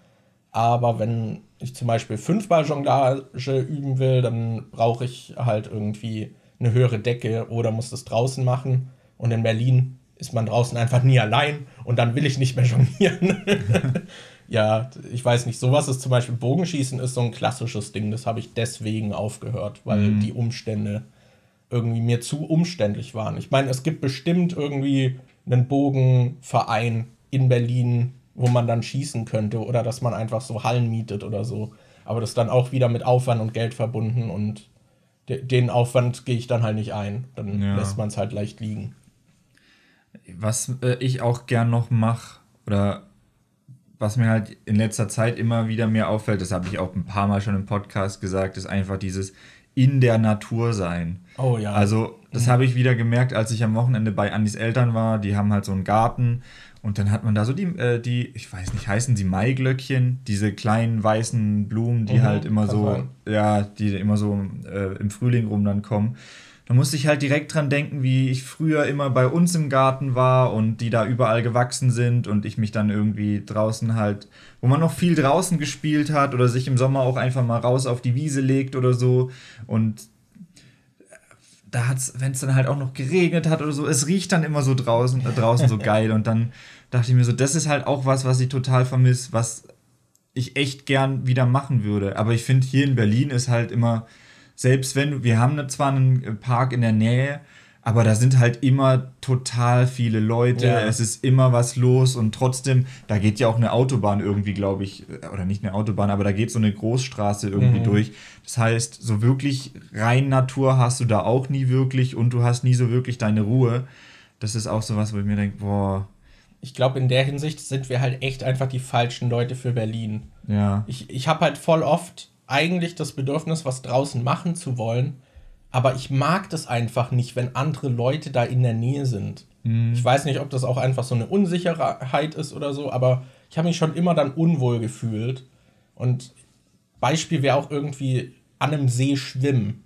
Aber wenn ich zum Beispiel fünfmal Jonglage üben will, dann brauche ich halt irgendwie eine höhere Decke oder muss das draußen machen. Und in Berlin ist man draußen einfach nie allein und dann will ich nicht mehr jonglieren. *laughs* *laughs* ja, ich weiß nicht, sowas ist zum Beispiel Bogenschießen ist so ein klassisches Ding, das habe ich deswegen aufgehört, weil mhm. die Umstände irgendwie mir zu umständlich waren. Ich meine, es gibt bestimmt irgendwie einen Bogenverein in Berlin, wo man dann schießen könnte oder dass man einfach so Hallen mietet oder so. Aber das ist dann auch wieder mit Aufwand und Geld verbunden und de den Aufwand gehe ich dann halt nicht ein. Dann ja. lässt man es halt leicht liegen. Was äh, ich auch gern noch mache oder was mir halt in letzter Zeit immer wieder mehr auffällt, das habe ich auch ein paar Mal schon im Podcast gesagt, ist einfach dieses in der Natur sein. Oh ja. Also, das mhm. habe ich wieder gemerkt, als ich am Wochenende bei Andis Eltern war. Die haben halt so einen Garten und dann hat man da so die, äh, die ich weiß nicht, heißen sie Maiglöckchen, diese kleinen weißen Blumen, die mhm, halt immer so, sein. ja, die immer so äh, im Frühling rum dann kommen. Da musste ich halt direkt dran denken, wie ich früher immer bei uns im Garten war und die da überall gewachsen sind und ich mich dann irgendwie draußen halt, wo man noch viel draußen gespielt hat oder sich im Sommer auch einfach mal raus auf die Wiese legt oder so und da hat's, wenn es dann halt auch noch geregnet hat oder so, es riecht dann immer so draußen, äh, draußen so *laughs* geil. Und dann dachte ich mir so, das ist halt auch was, was ich total vermisse, was ich echt gern wieder machen würde. Aber ich finde, hier in Berlin ist halt immer, selbst wenn, wir haben zwar einen Park in der Nähe, aber da sind halt immer total viele Leute, ja. es ist immer was los und trotzdem, da geht ja auch eine Autobahn irgendwie, glaube ich, oder nicht eine Autobahn, aber da geht so eine Großstraße irgendwie mhm. durch. Das heißt, so wirklich rein Natur hast du da auch nie wirklich und du hast nie so wirklich deine Ruhe. Das ist auch so was, wo ich mir denke, boah. Ich glaube, in der Hinsicht sind wir halt echt einfach die falschen Leute für Berlin. Ja. Ich, ich habe halt voll oft eigentlich das Bedürfnis, was draußen machen zu wollen aber ich mag das einfach nicht, wenn andere Leute da in der Nähe sind. Mhm. Ich weiß nicht, ob das auch einfach so eine Unsicherheit ist oder so, aber ich habe mich schon immer dann unwohl gefühlt. Und Beispiel wäre auch irgendwie an einem See schwimmen.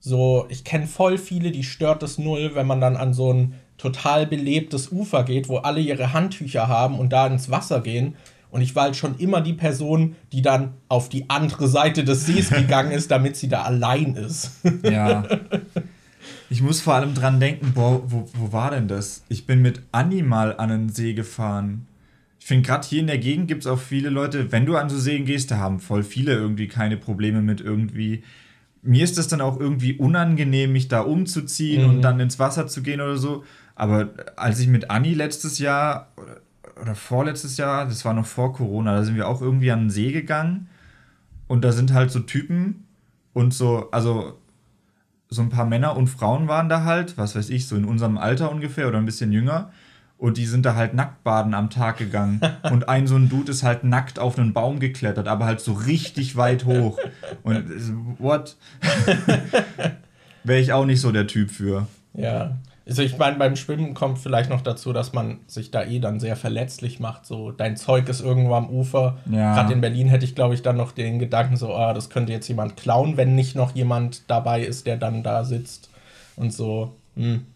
So, ich kenne voll viele, die stört es null, wenn man dann an so ein total belebtes Ufer geht, wo alle ihre Handtücher haben und da ins Wasser gehen und ich war halt schon immer die Person, die dann auf die andere Seite des Sees *laughs* gegangen ist, damit sie da allein ist. ja. Ich muss vor allem dran denken, boah, wo, wo war denn das? Ich bin mit Anni mal an einen See gefahren. Ich finde, gerade hier in der Gegend gibt es auch viele Leute, wenn du an so Seen gehst, da haben voll viele irgendwie keine Probleme mit irgendwie. Mir ist das dann auch irgendwie unangenehm, mich da umzuziehen mhm. und dann ins Wasser zu gehen oder so. Aber als ich mit Anni letztes Jahr, oder vorletztes Jahr, das war noch vor Corona, da sind wir auch irgendwie an den See gegangen und da sind halt so Typen und so, also so ein paar Männer und Frauen waren da halt, was weiß ich, so in unserem Alter ungefähr oder ein bisschen jünger. Und die sind da halt nackt baden am Tag gegangen. *laughs* und ein so ein Dude ist halt nackt auf einen Baum geklettert, aber halt so richtig weit hoch. Und what? *laughs* Wäre ich auch nicht so der Typ für. Ja. Also ich meine, beim Schwimmen kommt vielleicht noch dazu, dass man sich da eh dann sehr verletzlich macht. So, dein Zeug ist irgendwo am Ufer. Ja. Gerade in Berlin hätte ich, glaube ich, dann noch den Gedanken so, ah, das könnte jetzt jemand klauen, wenn nicht noch jemand dabei ist, der dann da sitzt. Und so, hm,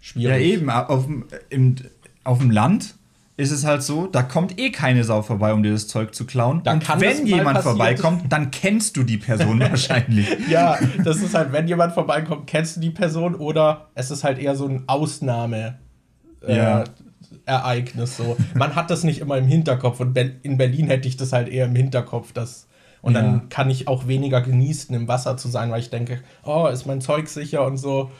schwierig. Ja, eben, auf, im, auf dem Land ist es halt so, da kommt eh keine Sau vorbei, um dir das Zeug zu klauen. Da und wenn jemand vorbeikommt, dann kennst du die Person *laughs* wahrscheinlich. Ja, das ist halt, wenn jemand vorbeikommt, kennst du die Person oder es ist halt eher so ein Ausnahme. Äh, ja. Ereignis so. Man hat das nicht immer im Hinterkopf und in Berlin hätte ich das halt eher im Hinterkopf, dass und ja. dann kann ich auch weniger genießen, im Wasser zu sein, weil ich denke, oh, ist mein Zeug sicher und so.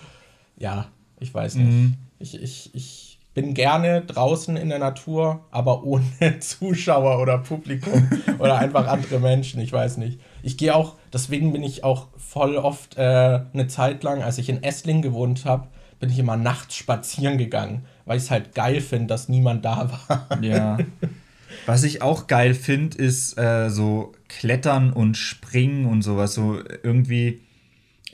Ja, ich weiß nicht. Mhm. Ich, ich, ich bin gerne draußen in der Natur, aber ohne *laughs* Zuschauer oder Publikum oder einfach andere Menschen. Ich weiß nicht. Ich gehe auch, deswegen bin ich auch voll oft äh, eine Zeit lang, als ich in Essling gewohnt habe, bin ich immer nachts spazieren gegangen, weil ich es halt geil finde, dass niemand da war. Ja. Was ich auch geil finde, ist äh, so Klettern und Springen und sowas. So irgendwie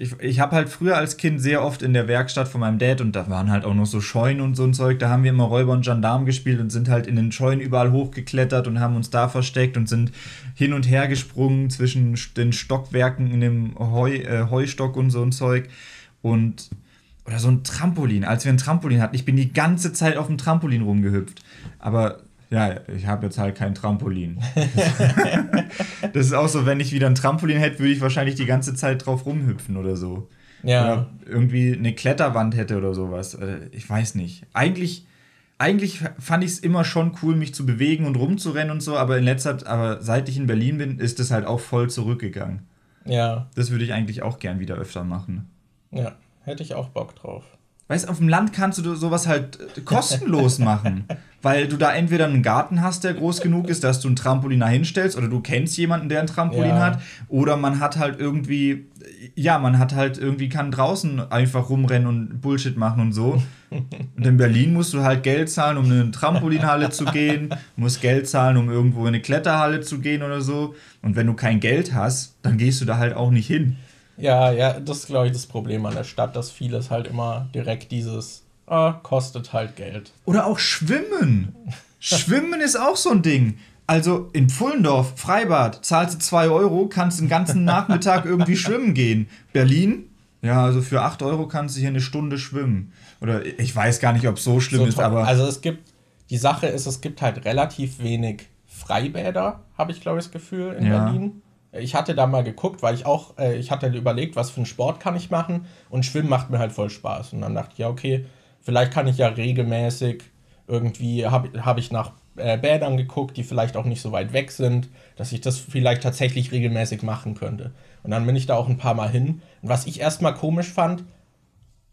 ich, ich habe halt früher als Kind sehr oft in der Werkstatt von meinem Dad und da waren halt auch noch so Scheunen und so ein Zeug. Da haben wir immer Räuber und Gendarm gespielt und sind halt in den Scheunen überall hochgeklettert und haben uns da versteckt und sind hin und her gesprungen zwischen den Stockwerken in dem Heu, äh, Heustock und so ein Zeug. Und oder so ein Trampolin, als wir ein Trampolin hatten. Ich bin die ganze Zeit auf dem Trampolin rumgehüpft. Aber ja, ich habe jetzt halt kein Trampolin. *laughs* das ist auch so, wenn ich wieder ein Trampolin hätte, würde ich wahrscheinlich die ganze Zeit drauf rumhüpfen oder so. Ja. Oder irgendwie eine Kletterwand hätte oder sowas. Äh, ich weiß nicht. Eigentlich, eigentlich fand ich es immer schon cool, mich zu bewegen und rumzurennen und so, aber in letzter aber seit ich in Berlin bin, ist es halt auch voll zurückgegangen. Ja. Das würde ich eigentlich auch gern wieder öfter machen. Ja, hätte ich auch Bock drauf. Weißt auf dem Land kannst du sowas halt äh, kostenlos machen. *laughs* Weil du da entweder einen Garten hast, der groß genug ist, dass du ein Trampolin da hinstellst, oder du kennst jemanden, der ein Trampolin ja. hat, oder man hat halt irgendwie, ja, man hat halt irgendwie, kann draußen einfach rumrennen und Bullshit machen und so. Und in Berlin musst du halt Geld zahlen, um in eine Trampolinhalle zu gehen, musst Geld zahlen, um irgendwo in eine Kletterhalle zu gehen oder so. Und wenn du kein Geld hast, dann gehst du da halt auch nicht hin. Ja, ja, das ist, glaube ich, das Problem an der Stadt, dass vieles halt immer direkt dieses ah, kostet halt Geld. Oder auch Schwimmen. Schwimmen ist auch so ein Ding. Also in Pfullendorf, Freibad, zahlst du 2 Euro, kannst den ganzen Nachmittag irgendwie schwimmen gehen. Berlin, ja, also für 8 Euro kannst du hier eine Stunde schwimmen. Oder ich weiß gar nicht, ob es so schlimm so ist, aber. Also es gibt, die Sache ist, es gibt halt relativ wenig Freibäder, habe ich, glaube ich, das Gefühl, in ja. Berlin. Ich hatte da mal geguckt, weil ich auch, äh, ich hatte überlegt, was für einen Sport kann ich machen und Schwimmen macht mir halt voll Spaß. Und dann dachte ich, ja, okay, vielleicht kann ich ja regelmäßig irgendwie, habe hab ich nach äh, Bädern geguckt, die vielleicht auch nicht so weit weg sind, dass ich das vielleicht tatsächlich regelmäßig machen könnte. Und dann bin ich da auch ein paar Mal hin. Und was ich erstmal komisch fand,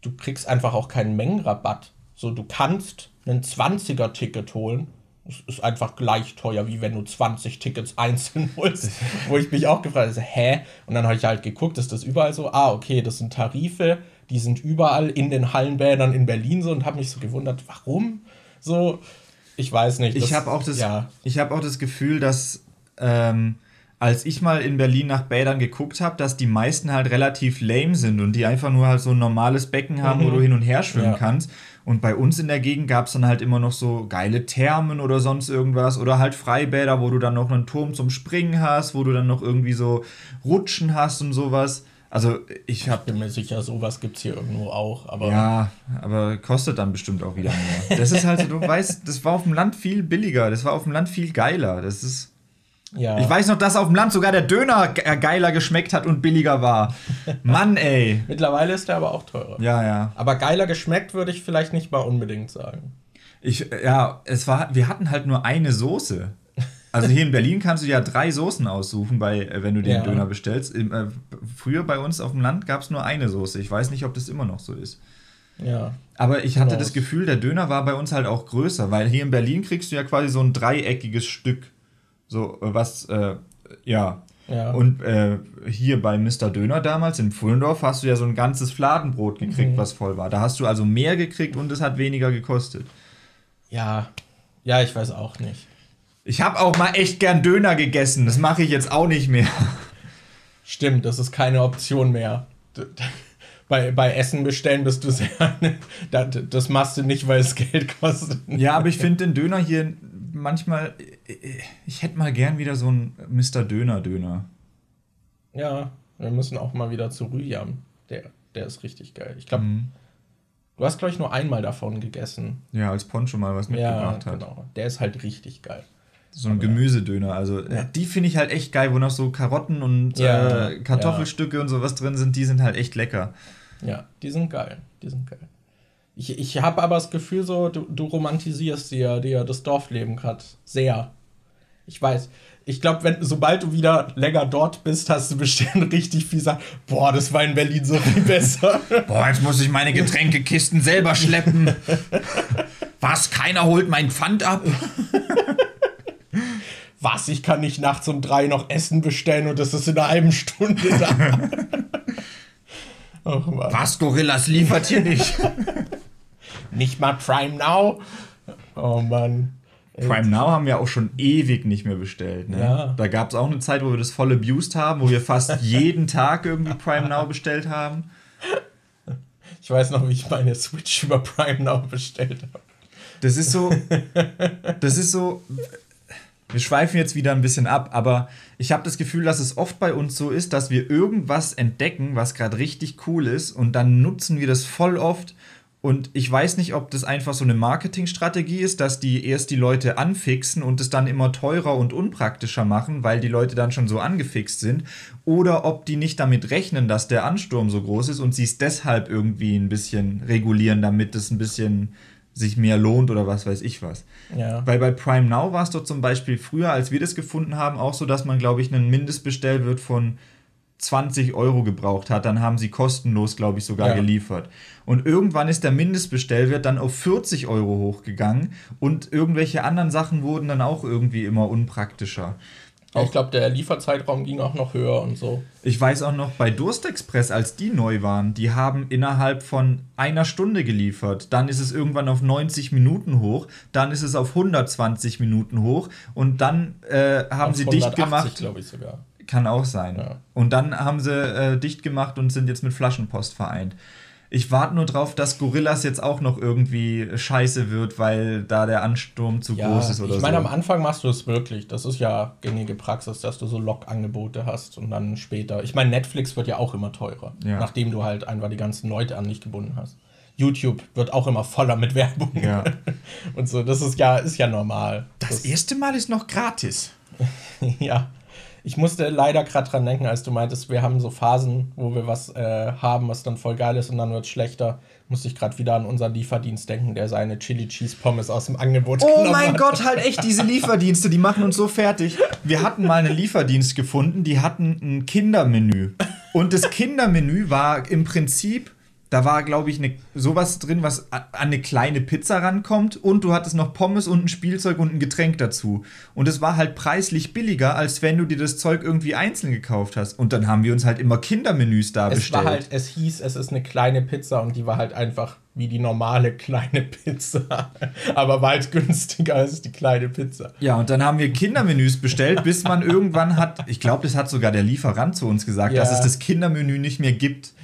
du kriegst einfach auch keinen Mengenrabatt. So, du kannst ein 20er-Ticket holen es ist einfach gleich teuer, wie wenn du 20 Tickets *laughs* einzeln holst. Wo ich mich auch gefragt habe, hä? Und dann habe ich halt geguckt, ist das überall so? Ah, okay, das sind Tarife, die sind überall in den Hallenbädern in Berlin so und habe mich so gewundert, warum? So, ich weiß nicht. ich habe auch, das, ja. hab auch das Gefühl, dass ähm, als ich mal in Berlin nach Bädern geguckt habe, dass die meisten halt relativ lame sind und die einfach nur halt so ein normales Becken haben, mhm. wo du hin und her schwimmen ja. kannst. Und bei uns in der Gegend gab es dann halt immer noch so geile Thermen oder sonst irgendwas oder halt Freibäder, wo du dann noch einen Turm zum Springen hast, wo du dann noch irgendwie so Rutschen hast und sowas. Also ich habe. Ich bin mir sicher, sowas gibt es hier irgendwo auch, aber. Ja, aber kostet dann bestimmt auch wieder mehr. Das ist halt so, du weißt, das war auf dem Land viel billiger, das war auf dem Land viel geiler. Das ist. Ja. Ich weiß noch, dass auf dem Land sogar der Döner äh, geiler geschmeckt hat und billiger war. *laughs* Mann, ey. Mittlerweile ist der aber auch teurer. Ja, ja. Aber geiler geschmeckt würde ich vielleicht nicht mal unbedingt sagen. Ich, ja, es war, wir hatten halt nur eine Soße. Also hier in Berlin kannst du ja drei Soßen aussuchen, bei, äh, wenn du den ja. Döner bestellst. Im, äh, früher bei uns auf dem Land gab es nur eine Soße. Ich weiß nicht, ob das immer noch so ist. Ja. Aber ich hatte das Gefühl, der Döner war bei uns halt auch größer, weil hier in Berlin kriegst du ja quasi so ein dreieckiges Stück. So, äh, was, äh, ja. ja. Und äh, hier bei Mr. Döner damals in Pfullendorf hast du ja so ein ganzes Fladenbrot gekriegt, mhm. was voll war. Da hast du also mehr gekriegt und es hat weniger gekostet. Ja, ja, ich weiß auch nicht. Ich habe auch mal echt gern Döner gegessen. Das mache ich jetzt auch nicht mehr. Stimmt, das ist keine Option mehr. Bei, bei Essen bestellen bist du sehr. *laughs* Das machst du nicht, weil es Geld kostet. Ja, aber ich finde den Döner hier manchmal, ich hätte mal gern wieder so einen Mr. Döner-Döner. Ja, wir müssen auch mal wieder zu Rüyam. Der, der ist richtig geil. Ich glaube, mhm. du hast, glaube ich, nur einmal davon gegessen. Ja, als Poncho mal was mitgebracht ja, genau. hat. Der ist halt richtig geil. So ein Gemüsedöner. Also ja. die finde ich halt echt geil, wo noch so Karotten und ja, äh, Kartoffelstücke und sowas drin sind. Die sind halt echt lecker. Ja, die sind geil. Die sind geil. Ich, ich habe aber das Gefühl, so, du, du romantisierst dir, dir das Dorfleben gerade sehr. Ich weiß. Ich glaube, wenn sobald du wieder länger dort bist, hast du bestimmt *laughs* richtig viel gesagt, boah, das war in Berlin so viel *laughs* besser. boah, jetzt muss ich meine Getränkekisten selber schleppen. Was? Keiner holt mein Pfand ab? *laughs* Was? Ich kann nicht nachts um drei noch Essen bestellen und das ist in einer halben Stunde da. oh, Was? Gorillas liefert hier nicht. Nicht mal Prime Now. Oh Mann. Prime Now haben wir auch schon ewig nicht mehr bestellt. Ne? Ja. Da gab es auch eine Zeit, wo wir das voll abused haben, wo wir fast *laughs* jeden Tag irgendwie Prime Now bestellt haben. Ich weiß noch, wie ich meine Switch über Prime Now bestellt habe. Das ist so. *laughs* Das ist so. Wir schweifen jetzt wieder ein bisschen ab, aber ich habe das Gefühl, dass es oft bei uns so ist, dass wir irgendwas entdecken, was gerade richtig cool ist und dann nutzen wir das voll oft. Und ich weiß nicht, ob das einfach so eine Marketingstrategie ist, dass die erst die Leute anfixen und es dann immer teurer und unpraktischer machen, weil die Leute dann schon so angefixt sind. Oder ob die nicht damit rechnen, dass der Ansturm so groß ist und sie es deshalb irgendwie ein bisschen regulieren, damit es ein bisschen sich mehr lohnt oder was weiß ich was. Ja. Weil bei Prime Now war es doch zum Beispiel früher, als wir das gefunden haben, auch so, dass man, glaube ich, einen Mindestbestellwert von 20 Euro gebraucht hat. Dann haben sie kostenlos, glaube ich, sogar Ja. geliefert. Und irgendwann ist der Mindestbestellwert dann auf 40 Euro hochgegangen und irgendwelche anderen Sachen wurden dann auch irgendwie immer unpraktischer. ich glaube, der Lieferzeitraum ging auch noch höher und so. Ich weiß auch noch bei Durstexpress, als die neu waren, die haben innerhalb von einer Stunde geliefert. Dann ist es irgendwann auf 90 Minuten hoch, dann ist es auf 120 Minuten hoch und dann äh, haben Auf sie dicht 180, gemacht. glaube ich sogar. Kann auch sein. Ja. Und dann haben sie äh, dicht gemacht und sind jetzt mit Flaschenpost vereint. Ich warte nur drauf, dass Gorillas jetzt auch noch irgendwie scheiße wird, weil da der Ansturm zu Ja, groß ist oder ich meine, so. am Anfang machst du es wirklich. Das ist ja gängige Praxis, dass du so Log-Angebote hast und dann später. Ich meine, Netflix wird ja auch immer teurer, Ja. nachdem du halt einfach die ganzen Leute an dich gebunden hast. YouTube wird auch immer voller mit Werbung. Ja. *laughs* Und so, das ist ja, ist ja normal. Das erste Mal ist noch gratis. *laughs* Ja. Ich musste leider gerade dran denken, als du meintest, wir haben so Phasen, wo wir was äh, haben, was dann voll geil ist und dann wird es schlechter. Musste ich gerade wieder an unseren Lieferdienst denken, der seine Chili Cheese Pommes aus dem Angebot Oh genommen mein hat. Gott, halt echt diese Lieferdienste, die machen uns so fertig. Wir hatten mal einen Lieferdienst gefunden, die hatten ein Kindermenü. Und das Kindermenü war im Prinzip, da war, glaube ich, ne, sowas drin, was an eine kleine Pizza rankommt. Und du hattest noch Pommes und ein Spielzeug und ein Getränk dazu. Und es war halt preislich billiger, als wenn du dir das Zeug irgendwie einzeln gekauft hast. Und dann haben wir uns halt immer Kindermenüs da Es bestellt. war halt, es hieß, es ist eine kleine Pizza und die war halt einfach wie die normale kleine Pizza. *laughs* Aber war halt günstiger als die kleine Pizza. Ja, und dann haben wir Kindermenüs bestellt, bis man irgendwann hat, ich glaube, das hat sogar der Lieferant zu uns gesagt, Ja. dass es das Kindermenü nicht mehr gibt.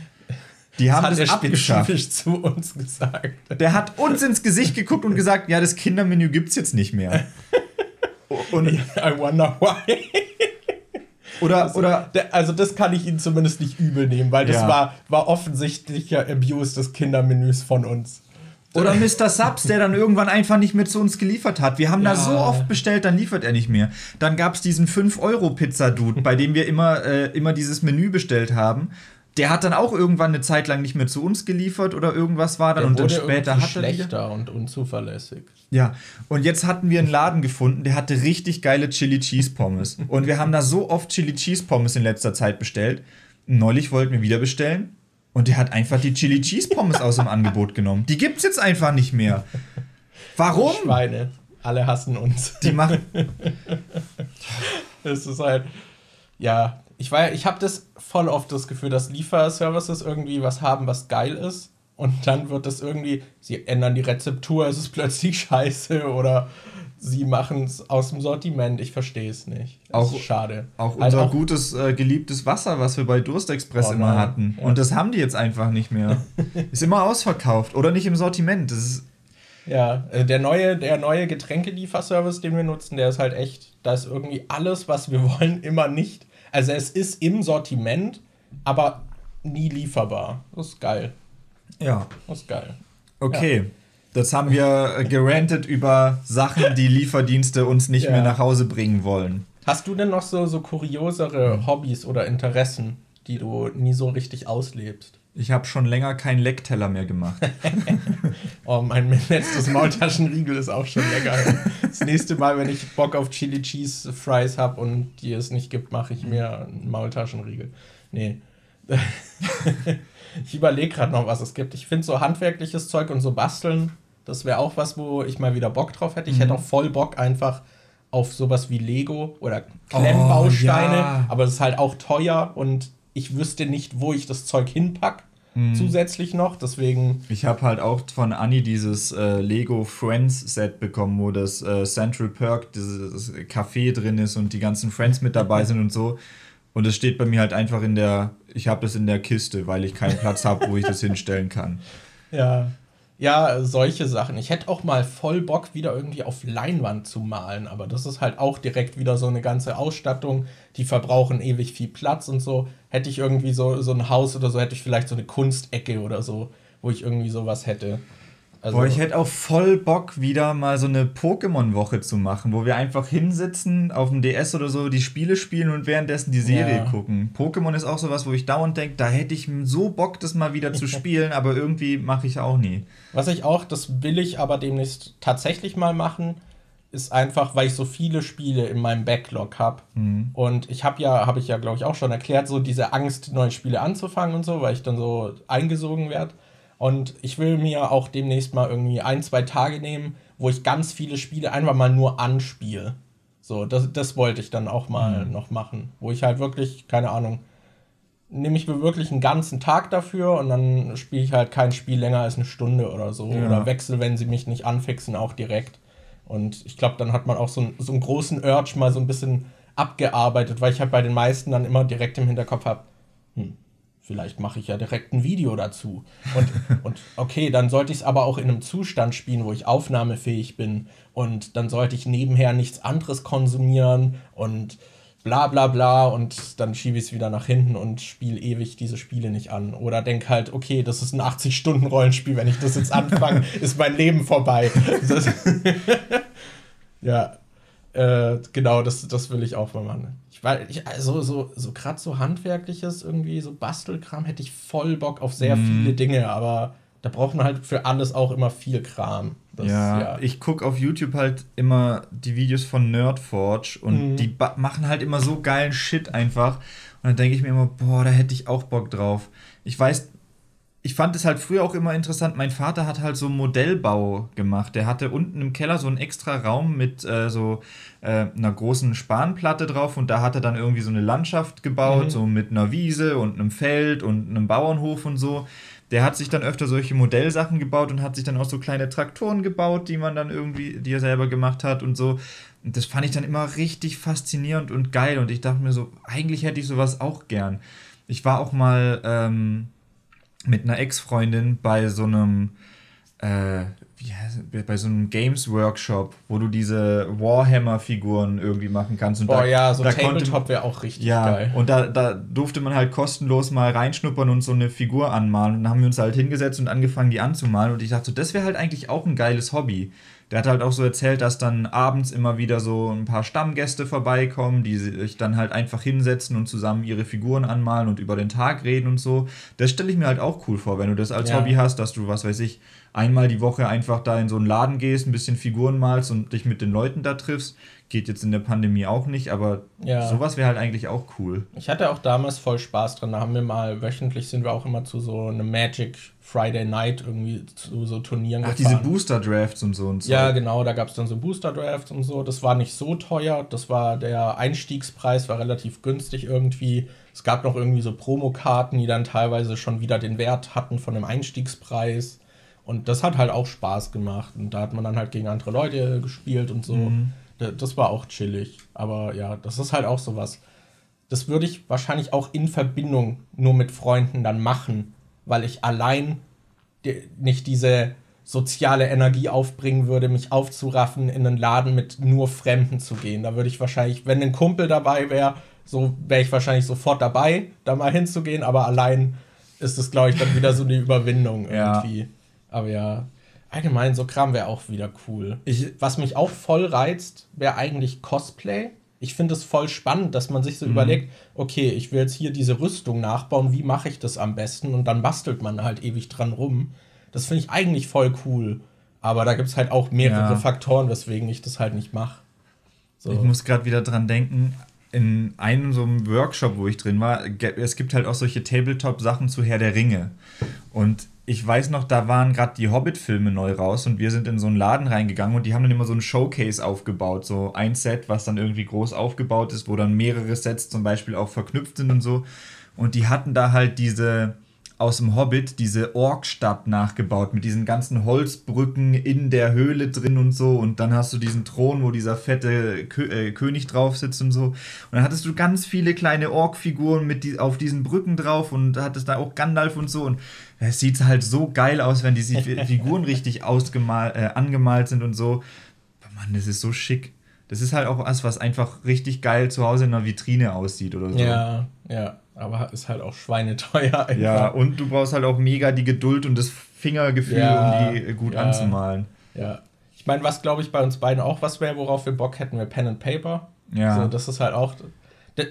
Die haben hat das er abgeschafft. spezifisch *laughs* zu uns gesagt. Der hat uns ins Gesicht geguckt und gesagt, ja, das Kindermenü gibt's jetzt nicht mehr. *laughs* Und, I wonder why. oder, oder, Der- Also das kann ich Ihnen zumindest nicht übel nehmen, weil das Ja. war, war offensichtlicher Abuse des Kindermenüs von uns. oder Mr. Subs, der dann irgendwann einfach nicht mehr zu uns geliefert hat. Wir haben da Ja. so oft bestellt, dann liefert er nicht mehr. Dann gab's diesen 5-Euro-Pizza-Dude, bei dem wir immer, äh, immer dieses Menü bestellt haben. Der hat dann auch irgendwann eine Zeit lang nicht mehr zu uns geliefert oder irgendwas war dann Der und dann später hat er schlechter und unzuverlässig. Ja, und jetzt hatten wir einen Laden gefunden, der hatte richtig geile Chili Cheese Pommes. Und wir haben da so oft Chili Cheese Pommes in letzter Zeit bestellt. Neulich wollten wir wieder bestellen und der hat einfach die Chili Cheese Pommes aus dem Angebot genommen. Die gibt's jetzt einfach nicht mehr. Warum? Schweine. Alle hassen uns. Die machen. *laughs* Es ist halt, ja, ich war, ich habe das voll oft das Gefühl, dass Lieferservices irgendwie was haben, was geil ist. Und dann wird das irgendwie, sie ändern die Rezeptur, es ist plötzlich *laughs* scheiße oder sie machen es aus dem Sortiment. Ich verstehe es nicht. Das Auch- schade. Auch Halt unser gutes, äh, geliebtes Wasser, was wir bei Durstexpress Oh immer hatten. Ja. Und das haben die jetzt einfach nicht mehr. *laughs* Ist immer ausverkauft oder nicht im Sortiment. Das ist, Ja, äh, der neue, der neue Getränkelieferservice, den wir nutzen, der ist halt echt, da ist irgendwie alles, was wir *laughs* wollen, immer nicht. Also es ist im Sortiment, aber nie lieferbar. Das ist geil. ja. Das ist geil. Okay. Das haben wir äh, gerantet über Sachen, die *laughs* Lieferdienste uns nicht Ja. mehr nach Hause bringen wollen. Hast du denn noch so, so kuriosere Hobbys oder Interessen, die du nie so richtig auslebst? Ich habe schon länger keinen Leckteller mehr gemacht. *laughs* Oh, mein letztes Maultaschenriegel ist auch schon lecker. Das nächste Mal, wenn ich Bock auf Chili Cheese Fries habe und die es nicht gibt, mache ich mir einen Maultaschenriegel. Nee. *laughs* ich überlege gerade noch, was es gibt. Ich finde so handwerkliches Zeug und so basteln, das wäre auch was, wo ich mal wieder Bock drauf hätte. Ich hätte auch voll Bock einfach auf sowas wie Lego oder Klemmbausteine, ja. aber es ist halt auch teuer und ich wüsste nicht, wo ich das Zeug hinpack. mhm. zusätzlich noch. Deswegen. Ich habe halt auch von Anni dieses äh, Lego Friends Set bekommen, wo das äh, Central Perk, dieses Café drin ist und die ganzen Friends mit dabei sind und so. Und es steht bei mir halt einfach in der, ich habe das in der Kiste, weil ich keinen Platz habe, wo ich das hinstellen kann. *laughs* Ja. Ja, solche Sachen. Ich hätte auch mal voll Bock, wieder irgendwie auf Leinwand zu malen, aber das ist halt auch direkt wieder so eine ganze Ausstattung. Die verbrauchen ewig viel Platz und so. Hätte ich irgendwie so, so ein Haus oder so, hätte ich vielleicht so eine Kunstecke oder so, wo ich irgendwie sowas hätte. Also Boah, ich hätte auch voll Bock, wieder mal so eine Pokémon-Woche zu machen, wo wir einfach hinsitzen, auf dem DS oder so, die Spiele spielen und währenddessen die Serie ja. gucken. Pokémon ist auch sowas, wo ich dauernd denke, da hätte ich so Bock, das mal wieder zu *laughs* spielen, aber irgendwie mache ich auch nie. Was ich auch, das will ich aber demnächst tatsächlich mal machen, ist einfach, weil ich so viele Spiele in meinem Backlog habe. Mhm. Und ich habe ja, habe ich ja, glaube ich, auch schon erklärt, so diese Angst, neue Spiele anzufangen und so, weil ich dann so eingesogen werde. Und ich will mir auch demnächst mal irgendwie ein, zwei Tage nehmen, wo ich ganz viele Spiele einfach mal nur anspiele. So, das, das wollte ich dann auch mal mhm. noch machen. Wo ich halt wirklich, keine Ahnung, nehme ich mir wirklich einen ganzen Tag dafür und dann spiele ich halt kein Spiel länger als eine Stunde oder so. Ja. Oder wechsle, wenn sie mich nicht anfixen, auch direkt. Und ich glaube, dann hat man auch so, ein, so einen großen Urge mal so ein bisschen abgearbeitet, weil ich halt bei den meisten dann immer direkt im Hinterkopf habe, hm, vielleicht mache ich ja direkt ein Video dazu. Und, *laughs* und okay, dann sollte ich es aber auch in einem Zustand spielen, wo ich aufnahmefähig bin. Und dann sollte ich nebenher nichts anderes konsumieren und bla bla bla. Und dann schiebe ich es wieder nach hinten und spiele ewig diese Spiele nicht an. Oder denke halt, okay, das ist ein 80-Stunden-Rollenspiel. Wenn ich das jetzt anfange, *laughs* ist mein Leben vorbei. *laughs* ja, äh, genau, das, das will ich auch mal machen. Ich, weil ich, also so, so gerade so handwerkliches, irgendwie so Bastelkram, hätte ich voll Bock auf sehr mm. viele Dinge, aber da braucht man halt für alles auch immer viel Kram. Das, ja, ja, ich gucke auf YouTube halt immer die Videos von Nerdforge und mm. die machen halt immer so geilen Shit einfach. Und dann denke ich mir immer, boah, da hätte ich auch Bock drauf. Ich weiß, ich fand es halt früher auch immer interessant. Mein Vater hat halt so Modellbau gemacht. Der hatte unten im Keller so einen extra Raum mit äh, so äh, einer großen Spanplatte drauf und da hat er dann irgendwie so eine Landschaft gebaut, mhm. so mit einer Wiese und einem Feld und einem Bauernhof und so. Der hat sich dann öfter solche Modellsachen gebaut und hat sich dann auch so kleine Traktoren gebaut, die man dann irgendwie, die er selber gemacht hat und so. Und das fand ich dann immer richtig faszinierend und geil. Und ich dachte mir so, eigentlich hätte ich sowas auch gern. Ich war auch mal. Ähm, mit einer Ex-Freundin bei so einem, äh, wie heißt, bei so einem Games-Workshop, wo du diese Warhammer-Figuren irgendwie machen kannst. Und oh da, ja, so da Tabletop wäre auch richtig ja, geil. Und da, da durfte man halt kostenlos mal reinschnuppern und so eine Figur anmalen. Und dann haben wir uns halt hingesetzt und angefangen, die anzumalen. Und ich dachte so, das wäre halt eigentlich auch ein geiles Hobby. Der hat halt auch so erzählt, dass dann abends immer wieder so ein paar Stammgäste vorbeikommen, die sich dann halt einfach hinsetzen und zusammen ihre Figuren anmalen und über den Tag reden und so. Das stelle ich mir halt auch cool vor, wenn du das als ja. Hobby hast, dass du, was weiß ich, einmal die Woche einfach da in so einen Laden gehst, ein bisschen Figuren malst und dich mit den Leuten da triffst. Geht jetzt in der Pandemie auch nicht, aber ja. sowas wäre halt eigentlich auch cool. Ich hatte auch damals voll Spaß dran. Da haben wir mal wöchentlich sind wir auch immer zu so einem Magic Friday Night irgendwie zu so Turnieren Ach, gefahren. diese Booster Drafts und so und so. Ja, genau, da gab es dann so Booster Drafts und so. Das war nicht so teuer. Das war der Einstiegspreis, war relativ günstig irgendwie. Es gab noch irgendwie so Promokarten, die dann teilweise schon wieder den Wert hatten von dem Einstiegspreis. Und das hat halt auch Spaß gemacht. Und da hat man dann halt gegen andere Leute gespielt und so. Mhm. Das war auch chillig. Aber ja, das ist halt auch sowas. Das würde ich wahrscheinlich auch in Verbindung nur mit Freunden dann machen, weil ich allein nicht diese soziale Energie aufbringen würde, mich aufzuraffen, in einen Laden mit nur Fremden zu gehen. Da würde ich wahrscheinlich, wenn ein Kumpel dabei wäre, so wäre ich wahrscheinlich sofort dabei, da mal hinzugehen, aber allein ist es, glaube ich, dann wieder so eine Überwindung irgendwie. Ja. Aber ja, allgemein so Kram wäre auch wieder cool. Ich, was mich auch voll reizt, wäre eigentlich Cosplay. Ich finde es voll spannend, dass man sich so mhm. überlegt, okay, ich will jetzt hier diese Rüstung nachbauen, wie mache ich das am besten? Und dann bastelt man halt ewig dran rum. Das finde ich eigentlich voll cool. Aber da gibt es halt auch mehrere ja. Faktoren, weswegen ich das halt nicht mache. So. Ich muss gerade wieder dran denken, in einem so einem Workshop, wo ich drin war, es gibt halt auch solche Tabletop-Sachen zu Herr der Ringe. Und ich weiß noch, da waren gerade die Hobbit-Filme neu raus und wir sind in so einen Laden reingegangen und die haben dann immer so ein Showcase aufgebaut. So ein Set, was dann irgendwie groß aufgebaut ist, wo dann mehrere Sets zum Beispiel auch verknüpft sind und so. Und die hatten da halt diese aus dem Hobbit diese Orkstadt nachgebaut mit diesen ganzen Holzbrücken in der Höhle drin und so. Und dann hast du diesen Thron, wo dieser fette Kö äh, König drauf sitzt und so. Und dann hattest du ganz viele kleine Ork-Figuren die, auf diesen Brücken drauf und hattest da auch Gandalf und so. Und es sieht halt so geil aus, wenn diese *laughs* Figuren richtig ausgemalt, äh, angemalt sind und so. Mann, das ist so schick. Das ist halt auch was, was einfach richtig geil zu Hause in einer Vitrine aussieht oder so. Ja, ja. Aber ist halt auch schweineteuer. Einfach. Ja, und du brauchst halt auch mega die Geduld und das Fingergefühl, ja, um die gut ja, anzumalen. Ja. Ich meine, was glaube ich bei uns beiden auch was wäre, worauf wir Bock hätten, wir Pen and Paper. Ja. Also das ist halt auch.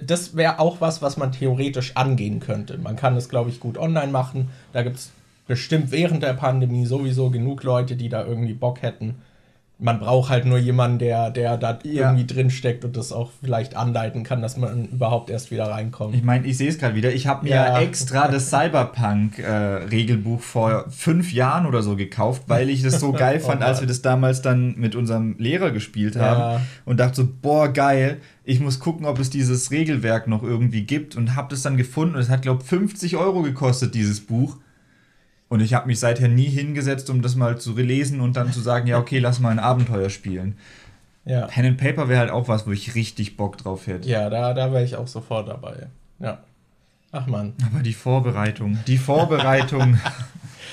Das wäre auch was, was man theoretisch angehen könnte. Man kann das, glaube ich, gut online machen. Da gibt es bestimmt während der Pandemie sowieso genug Leute, die da irgendwie Bock hätten man braucht halt nur jemanden, der, der da ja. irgendwie drinsteckt und das auch vielleicht anleiten kann, dass man überhaupt erst wieder reinkommt. Ich meine, ich sehe es gerade wieder. Ich habe mir ja. extra das Cyberpunk-Regelbuch äh, vor fünf Jahren oder so gekauft, weil ich das so *laughs* geil fand, oh als wir das damals dann mit unserem Lehrer gespielt haben. Ja. Und dachte so, boah, geil. Ich muss gucken, ob es dieses Regelwerk noch irgendwie gibt. Und habe das dann gefunden. Und es hat, glaube ich, 50 Euro gekostet, dieses Buch. Und ich habe mich seither nie hingesetzt, um das mal zu relesen und dann zu sagen, ja, okay, lass mal ein Abenteuer spielen. Ja. Pen and Paper wäre halt auch was, wo ich richtig Bock drauf hätte. Ja, da, da wäre ich auch sofort dabei. Ja. Ach man. Aber die Vorbereitung, die Vorbereitung.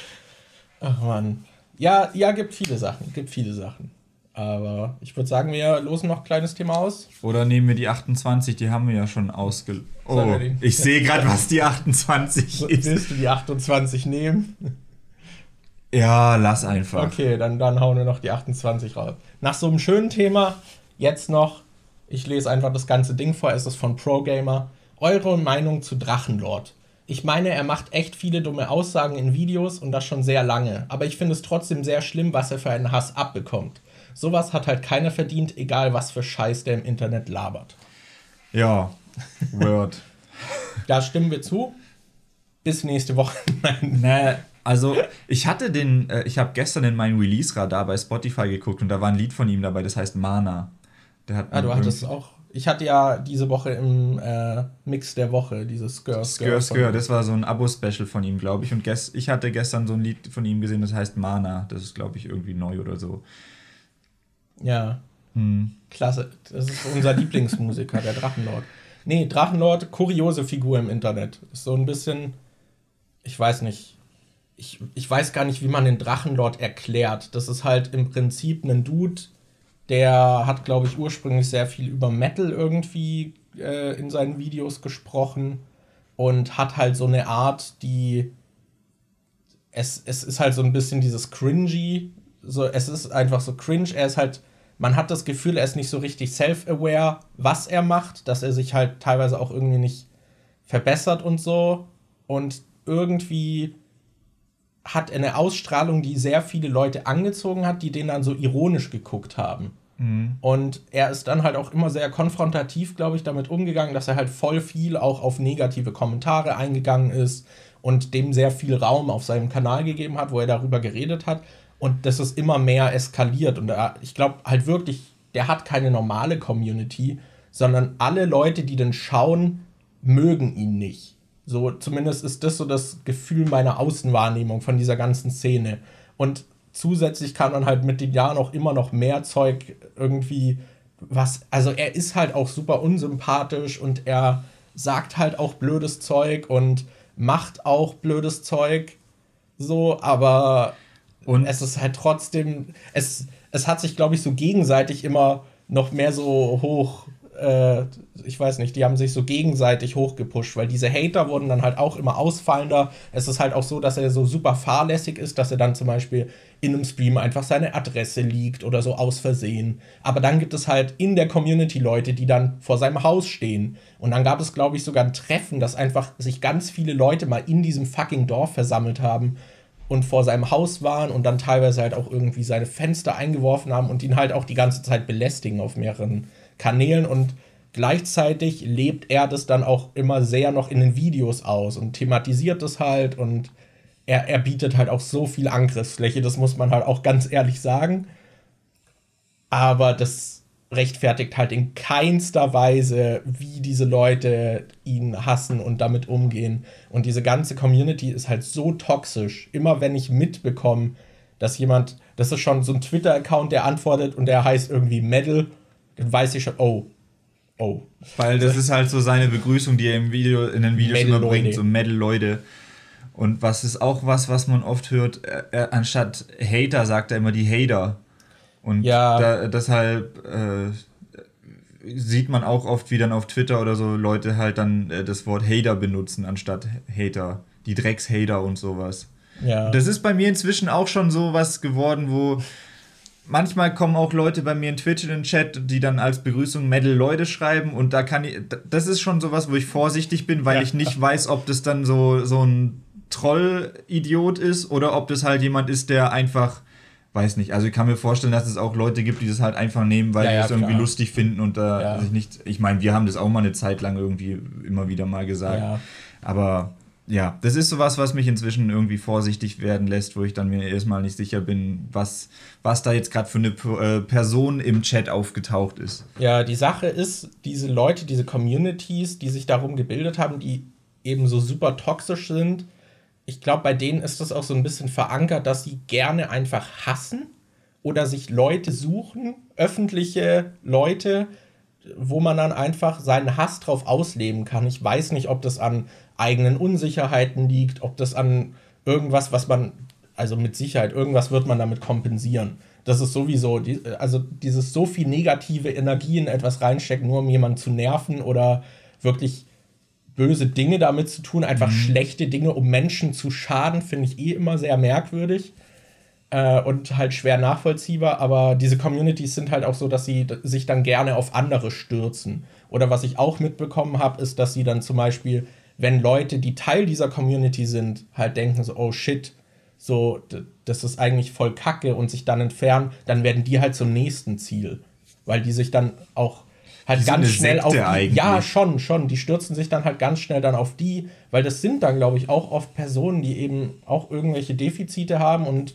*laughs* Ach man. Ja, ja, gibt viele Sachen, gibt viele Sachen. Aber ich würde sagen, wir losen noch ein kleines Thema aus. Oder nehmen wir die 28, die haben wir ja schon ausge... Oh, ich sehe gerade, was die 28 ist. Willst du die 28 nehmen? Ja, lass einfach. Okay, dann, dann hauen wir noch die 28 raus. Nach so einem schönen Thema, jetzt noch, ich lese einfach das ganze Ding vor, es ist von ProGamer. Eure Meinung zu Drachenlord. Ich meine, er macht echt viele dumme Aussagen in Videos und das schon sehr lange. Aber ich finde es trotzdem sehr schlimm, was er für einen Hass abbekommt. Sowas hat halt keiner verdient, egal was für Scheiß der im Internet labert. Ja, Word. da stimmen wir zu. Bis nächste Woche. *laughs* nee, also ich hatte den, äh, ich habe gestern in meinen Release-Radar bei Spotify geguckt und da war ein Lied von ihm dabei, das heißt Mana. Der hat ah, du hattest auch. Ich hatte ja diese Woche im äh, Mix der Woche dieses Skr Skr Skr. Das war so ein Abo-Special von ihm, glaube ich. Und ich hatte gestern so ein Lied von ihm gesehen, das heißt Mana. Das ist, glaube ich, irgendwie neu oder so. Ja. Hm. Klasse. Das ist unser *laughs* Lieblingsmusiker, der Drachenlord. Nee, Drachenlord, kuriose Figur im Internet. Ist so ein bisschen, ich weiß nicht, ich, ich weiß gar nicht, wie man den Drachenlord erklärt. Das ist halt im Prinzip ein Dude, der hat, glaube ich, ursprünglich sehr viel über Metal irgendwie äh, in seinen Videos gesprochen und hat halt so eine Art, die. Es, es ist halt so ein bisschen dieses Cringy. So, es ist einfach so cringe. Er ist halt man hat das Gefühl, er ist nicht so richtig self-aware, was er macht, dass er sich halt teilweise auch irgendwie nicht verbessert und so. Und irgendwie hat er eine Ausstrahlung, die sehr viele Leute angezogen hat, die den dann so ironisch geguckt haben. Mhm. Und er ist dann halt auch immer sehr konfrontativ, glaube ich, damit umgegangen, dass er halt voll viel auch auf negative Kommentare eingegangen ist und dem sehr viel Raum auf seinem Kanal gegeben hat, wo er darüber geredet hat. Und das ist immer mehr eskaliert. Und da, ich glaube halt wirklich, der hat keine normale Community, sondern alle Leute, die den schauen, mögen ihn nicht. So, zumindest ist das so das Gefühl meiner Außenwahrnehmung von dieser ganzen Szene. Und zusätzlich kann man halt mit den Jahren auch immer noch mehr Zeug irgendwie was, also er ist halt auch super unsympathisch und er sagt halt auch blödes Zeug und macht auch blödes Zeug. So, aber und es ist halt trotzdem, es, es hat sich, glaube ich, so gegenseitig immer noch mehr so hoch, äh, ich weiß nicht, die haben sich so gegenseitig hochgepusht, weil diese Hater wurden dann halt auch immer ausfallender. Es ist halt auch so, dass er so super fahrlässig ist, dass er dann zum Beispiel in einem Stream einfach seine Adresse liegt oder so aus Versehen. Aber dann gibt es halt in der Community Leute, die dann vor seinem Haus stehen. Und dann gab es, glaube ich, sogar ein Treffen, dass einfach sich ganz viele Leute mal in diesem fucking Dorf versammelt haben und vor seinem Haus waren und dann teilweise halt auch irgendwie seine Fenster eingeworfen haben und ihn halt auch die ganze Zeit belästigen auf mehreren Kanälen und gleichzeitig lebt er das dann auch immer sehr noch in den Videos aus und thematisiert es halt und er, er bietet halt auch so viel Angriffsfläche, das muss man halt auch ganz ehrlich sagen. Aber das, rechtfertigt halt in keinster Weise, wie diese Leute ihn hassen und damit umgehen. Und diese ganze Community ist halt so toxisch. Immer wenn ich mitbekomme, dass jemand, das ist schon so ein Twitter-Account, der antwortet und der heißt irgendwie Medal, dann weiß ich schon, oh, oh. Weil das ist halt so seine Begrüßung, die er im Video, in den Videos immer bringt, so Medal-Leute. Und was ist auch was, was man oft hört, er, er, anstatt Hater sagt er immer die Hater. Und ja. da, deshalb äh, sieht man auch oft, wie dann auf Twitter oder so Leute halt dann äh, das Wort Hater benutzen anstatt Hater. Die Drecks-Hater und sowas. Ja. Das ist bei mir inzwischen auch schon so was geworden, wo manchmal kommen auch Leute bei mir in Twitch in den Chat, die dann als Begrüßung Metal Leute schreiben und da kann ich, das ist schon sowas, wo ich vorsichtig bin, weil ja. ich nicht weiß, ob das dann so, so ein Troll-Idiot ist oder ob das halt jemand ist, der einfach weiß nicht. Also ich kann mir vorstellen, dass es auch Leute gibt, die das halt einfach nehmen, weil ja, ja, die es irgendwie klar. lustig finden und da ja. sich nicht. Ich meine, wir haben das auch mal eine Zeit lang irgendwie immer wieder mal gesagt. Aber ja, das ist sowas, was mich inzwischen irgendwie vorsichtig werden lässt, wo ich dann mir erstmal nicht sicher bin, was, was da jetzt gerade für eine äh, Person im Chat aufgetaucht ist. Ja, die Sache ist, diese Leute, diese Communities, die sich darum gebildet haben, die eben so super toxisch sind, ich glaube, bei denen ist das auch so ein bisschen verankert, dass sie gerne einfach hassen oder sich Leute suchen, öffentliche Leute, wo man dann einfach seinen Hass drauf ausleben kann. Ich weiß nicht, ob das an eigenen Unsicherheiten liegt, ob das an irgendwas, was man, also mit Sicherheit, irgendwas wird man damit kompensieren. Das ist sowieso, also dieses so viel negative Energie in etwas reinstecken, nur um jemanden zu nerven oder wirklich böse Dinge damit zu tun, einfach mhm. schlechte Dinge, um Menschen zu schaden, finde ich eh immer sehr merkwürdig äh, und halt schwer nachvollziehbar. Aber diese Communities sind halt auch so, dass sie sich dann gerne auf andere stürzen. Oder was ich auch mitbekommen habe, ist, dass sie dann zum Beispiel, wenn Leute, die Teil dieser Community sind, halt denken so, oh shit, so, das ist eigentlich voll Kacke und sich dann entfernen, dann werden die halt zum nächsten Ziel. Weil die sich dann auch halt ganz schnell auf die, eigentlich. ja schon schon. Die stürzen sich dann halt ganz schnell dann auf die weil das sind dann glaube ich auch oft Personen die eben auch irgendwelche Defizite haben und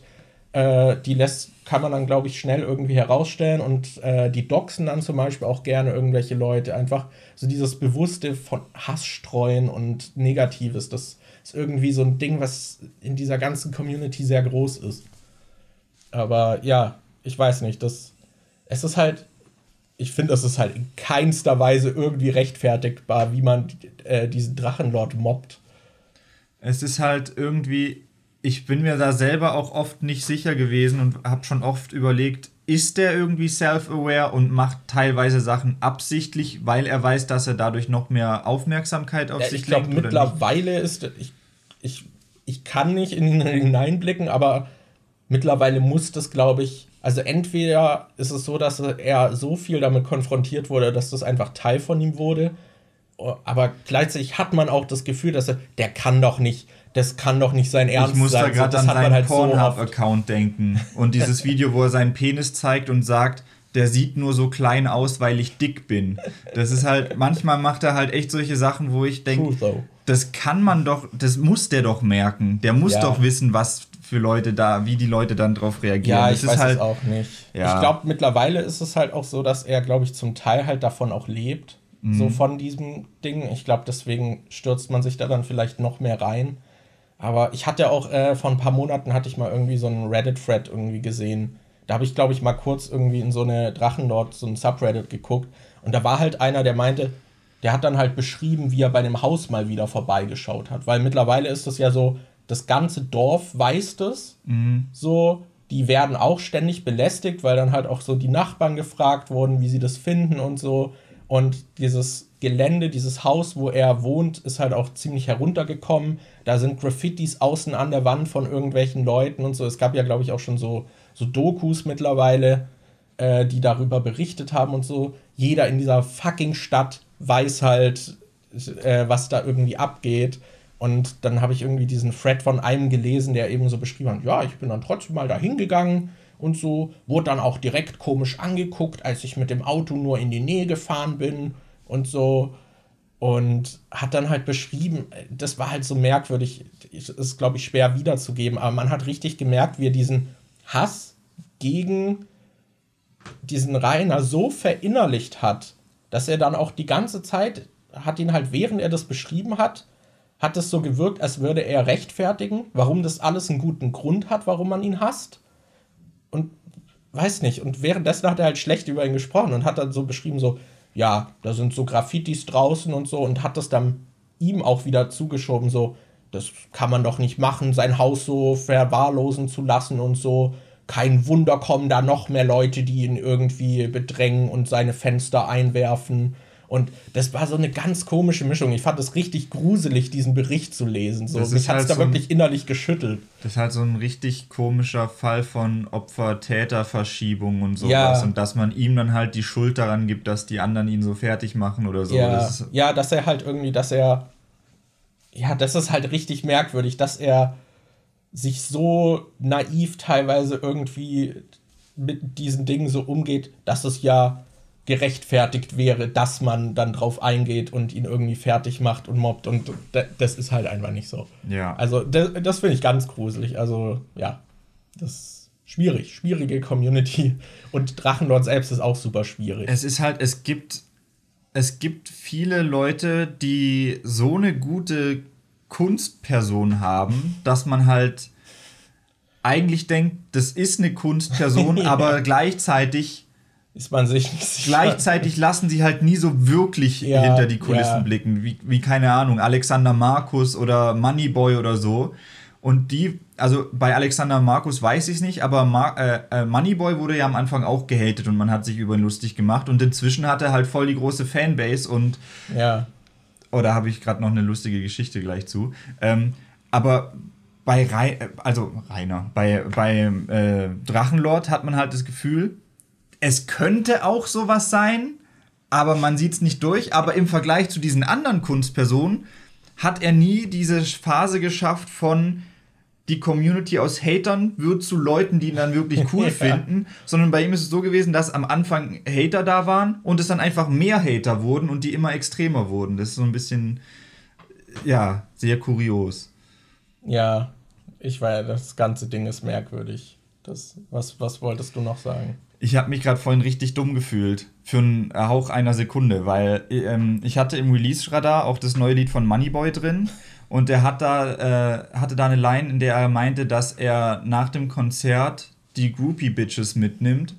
äh, die lässt kann man dann glaube ich schnell irgendwie herausstellen und äh, die doxen dann zum Beispiel auch gerne irgendwelche Leute. Einfach so dieses bewusste von Hass streuen und Negatives das ist irgendwie so ein Ding was in dieser ganzen Community sehr groß ist. Aber ja ich weiß nicht das es ist halt ich finde, das ist halt in keinster Weise irgendwie rechtfertigbar, wie man äh, diesen Drachenlord mobbt. Es ist halt irgendwie, ich bin mir da selber auch oft nicht sicher gewesen und habe schon oft überlegt, ist der irgendwie self-aware und macht teilweise Sachen absichtlich, weil er weiß, dass er dadurch noch mehr Aufmerksamkeit auf ja, sich ich glaub, lenkt? Mittlerweile ist, ich, ich, ich kann nicht in ihn *laughs* hineinblicken, aber mittlerweile muss das, glaube ich, also entweder ist es so, dass er so viel damit konfrontiert wurde, dass das einfach Teil von ihm wurde, aber gleichzeitig hat man auch das Gefühl, dass er, der kann doch nicht, das kann doch nicht sein Ernst sein. Ich muss da gerade an seinen halt Pornhub-Account so denken und dieses *laughs* Video, wo er seinen Penis zeigt und sagt, der sieht nur so klein aus, weil ich dick bin. Das ist halt, manchmal macht er halt echt solche Sachen, wo ich denke, das kann man doch, das muss der doch merken. Der muss ja. doch wissen, was für Leute da, wie die Leute dann drauf reagieren. Ja, ich das weiß halt, es auch nicht. Ja. Ich glaube, mittlerweile ist es halt auch so, dass er, glaube ich, zum Teil halt davon auch lebt. Mhm. So von diesem Ding. Ich glaube, deswegen stürzt man sich da dann vielleicht noch mehr rein. Aber ich hatte auch, äh, vor ein paar Monaten hatte ich mal irgendwie so einen Reddit-Thread irgendwie gesehen. Da habe ich, glaube ich, mal kurz irgendwie in so eine Drachenlord, so ein Subreddit geguckt. Und da war halt einer, der meinte, der hat dann halt beschrieben, wie er bei dem Haus mal wieder vorbeigeschaut hat. Weil mittlerweile ist es ja so, das ganze Dorf weiß das. Mhm. So, die werden auch ständig belästigt, weil dann halt auch so die Nachbarn gefragt wurden, wie sie das finden und so. Und dieses Gelände, dieses Haus, wo er wohnt, ist halt auch ziemlich heruntergekommen. Da sind Graffitis außen an der Wand von irgendwelchen Leuten und so. Es gab ja, glaube ich, auch schon so, so Dokus mittlerweile, äh, die darüber berichtet haben und so. Jeder in dieser fucking Stadt weiß halt, äh, was da irgendwie abgeht. Und dann habe ich irgendwie diesen Thread von einem gelesen, der eben so beschrieben hat, ja, ich bin dann trotzdem mal da hingegangen und so, wurde dann auch direkt komisch angeguckt, als ich mit dem Auto nur in die Nähe gefahren bin und so. Und hat dann halt beschrieben, das war halt so merkwürdig, ist, glaube ich, schwer wiederzugeben, aber man hat richtig gemerkt, wie er diesen Hass gegen diesen Rainer so verinnerlicht hat, dass er dann auch die ganze Zeit hat ihn halt, während er das beschrieben hat, hat es so gewirkt, als würde er rechtfertigen, warum das alles einen guten Grund hat, warum man ihn hasst. Und weiß nicht. Und währenddessen hat er halt schlecht über ihn gesprochen und hat dann so beschrieben, so, ja, da sind so Graffitis draußen und so und hat das dann ihm auch wieder zugeschoben, so, das kann man doch nicht machen, sein Haus so verwahrlosen zu lassen und so. Kein Wunder kommen da noch mehr Leute, die ihn irgendwie bedrängen und seine Fenster einwerfen. Und das war so eine ganz komische Mischung. Ich fand es richtig gruselig, diesen Bericht zu lesen. So, mich hat es halt da so wirklich innerlich geschüttelt. Das ist halt so ein richtig komischer Fall von Opfer-Täter-Verschiebung und sowas. Ja. Und dass man ihm dann halt die Schuld daran gibt, dass die anderen ihn so fertig machen oder so. Ja, das ja dass er halt irgendwie, dass er. Ja, das ist halt richtig merkwürdig, dass er sich so naiv teilweise irgendwie mit diesen Dingen so umgeht, dass es ja gerechtfertigt wäre, dass man dann drauf eingeht und ihn irgendwie fertig macht und mobbt. Und das ist halt einfach nicht so. Ja. Also, das, das finde ich ganz gruselig. Also, ja, das ist schwierig. Schwierige Community. Und Drachenlord selbst ist auch super schwierig. Es ist halt, es gibt, es gibt viele Leute, die so eine gute Kunstperson haben, dass man halt eigentlich denkt, das ist eine Kunstperson, *laughs* aber gleichzeitig ist man sich nicht sicher. Gleichzeitig lassen sie halt nie so wirklich ja, hinter die Kulissen ja. blicken, wie, wie, keine Ahnung, Alexander Markus oder Moneyboy oder so. Und die, also bei Alexander Markus weiß ich es nicht, aber Mar äh, äh, Moneyboy wurde ja am Anfang auch gehatet und man hat sich über ihn lustig gemacht. Und inzwischen hat er halt voll die große Fanbase und. Ja. Oder oh, habe ich gerade noch eine lustige Geschichte gleich zu. Ähm, aber bei Re also Rainer, bei, bei äh, Drachenlord hat man halt das Gefühl, es könnte auch sowas sein, aber man sieht es nicht durch. Aber im Vergleich zu diesen anderen Kunstpersonen hat er nie diese Phase geschafft von die Community aus Hatern wird zu Leuten, die ihn dann wirklich *laughs* cool ja. finden, sondern bei ihm ist es so gewesen, dass am Anfang Hater da waren und es dann einfach mehr Hater wurden und die immer extremer wurden. Das ist so ein bisschen, ja, sehr kurios. Ja, ich weiß, das ganze Ding ist merkwürdig. Das, was, was wolltest du noch sagen? Ich habe mich gerade vorhin richtig dumm gefühlt. Für einen Hauch einer Sekunde, weil ähm, ich hatte im Release-Radar auch das neue Lied von Moneyboy drin. Und er hat da, äh, hatte da eine Line, in der er meinte, dass er nach dem Konzert die Groupie-Bitches mitnimmt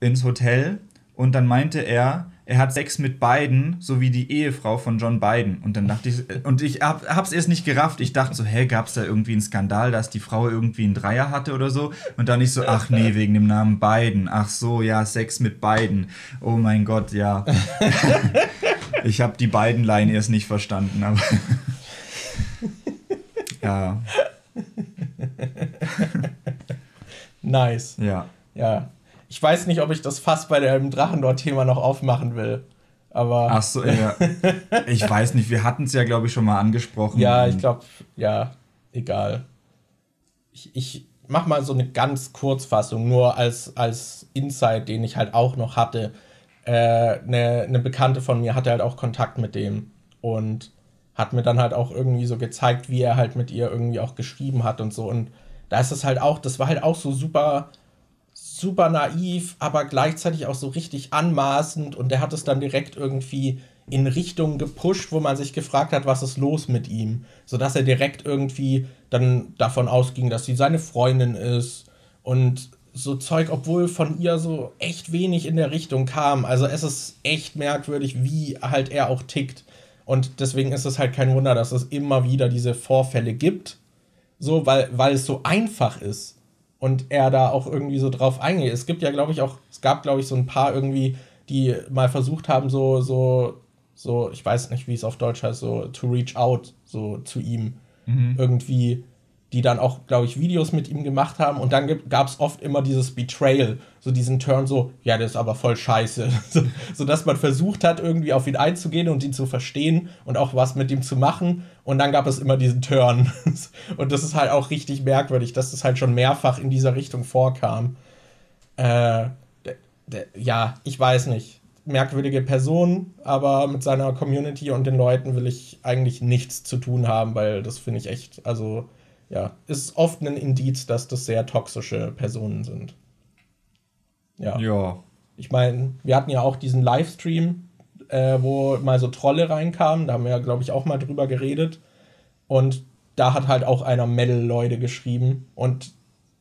ins Hotel. Und dann meinte er, er hat Sex mit beiden, sowie die Ehefrau von John Biden. Und dann dachte ich, und ich hab, hab's erst nicht gerafft. Ich dachte so, hä, gab's da irgendwie einen Skandal, dass die Frau irgendwie einen Dreier hatte oder so? Und dann ich so, ach nee, wegen dem Namen Biden. Ach so, ja, Sex mit beiden. Oh mein Gott, ja. *laughs* ich habe die beiden Line erst nicht verstanden, aber. *laughs* ja. nice. Ja. Ja. Ich weiß nicht, ob ich das Fass bei dem Drachendor-Thema noch aufmachen will. Aber. Ach so, ja. *laughs* ich weiß nicht, wir hatten es ja, glaube ich, schon mal angesprochen. Ja, ich glaube, ja, egal. Ich, ich mach mal so eine ganz Kurzfassung, nur als, als Insight, den ich halt auch noch hatte. Äh, eine, eine Bekannte von mir hatte halt auch Kontakt mit dem und hat mir dann halt auch irgendwie so gezeigt, wie er halt mit ihr irgendwie auch geschrieben hat und so. Und da ist es halt auch, das war halt auch so super super naiv, aber gleichzeitig auch so richtig anmaßend und der hat es dann direkt irgendwie in Richtungen gepusht, wo man sich gefragt hat, was ist los mit ihm, sodass er direkt irgendwie dann davon ausging, dass sie seine Freundin ist und so Zeug, obwohl von ihr so echt wenig in der Richtung kam. Also es ist echt merkwürdig, wie halt er auch tickt. Und deswegen ist es halt kein Wunder, dass es immer wieder diese Vorfälle gibt. So, weil, weil es so einfach ist und er da auch irgendwie so drauf eingeht. Es gibt ja, glaube ich, auch, es gab, glaube ich, so ein paar irgendwie, die mal versucht haben, so, so, so, ich weiß nicht, wie es auf Deutsch heißt, so to reach out, so zu ihm mhm. irgendwie die dann auch, glaube ich, Videos mit ihm gemacht haben. Und dann gab es oft immer dieses Betrayal, so diesen Turn, so, ja, der ist aber voll scheiße. *laughs* so, so dass man versucht hat, irgendwie auf ihn einzugehen und ihn zu verstehen und auch was mit ihm zu machen. Und dann gab es immer diesen Turn. *laughs* und das ist halt auch richtig merkwürdig, dass das halt schon mehrfach in dieser Richtung vorkam. Äh, ja, ich weiß nicht. Merkwürdige Person, aber mit seiner Community und den Leuten will ich eigentlich nichts zu tun haben, weil das finde ich echt, also ja, ist oft ein Indiz, dass das sehr toxische Personen sind. Ja. Ja, Ich meine, wir hatten ja auch diesen Livestream, äh, wo mal so Trolle reinkamen. Da haben wir ja, glaube ich, auch mal drüber geredet. Und da hat halt auch einer Metal-Leute geschrieben. Und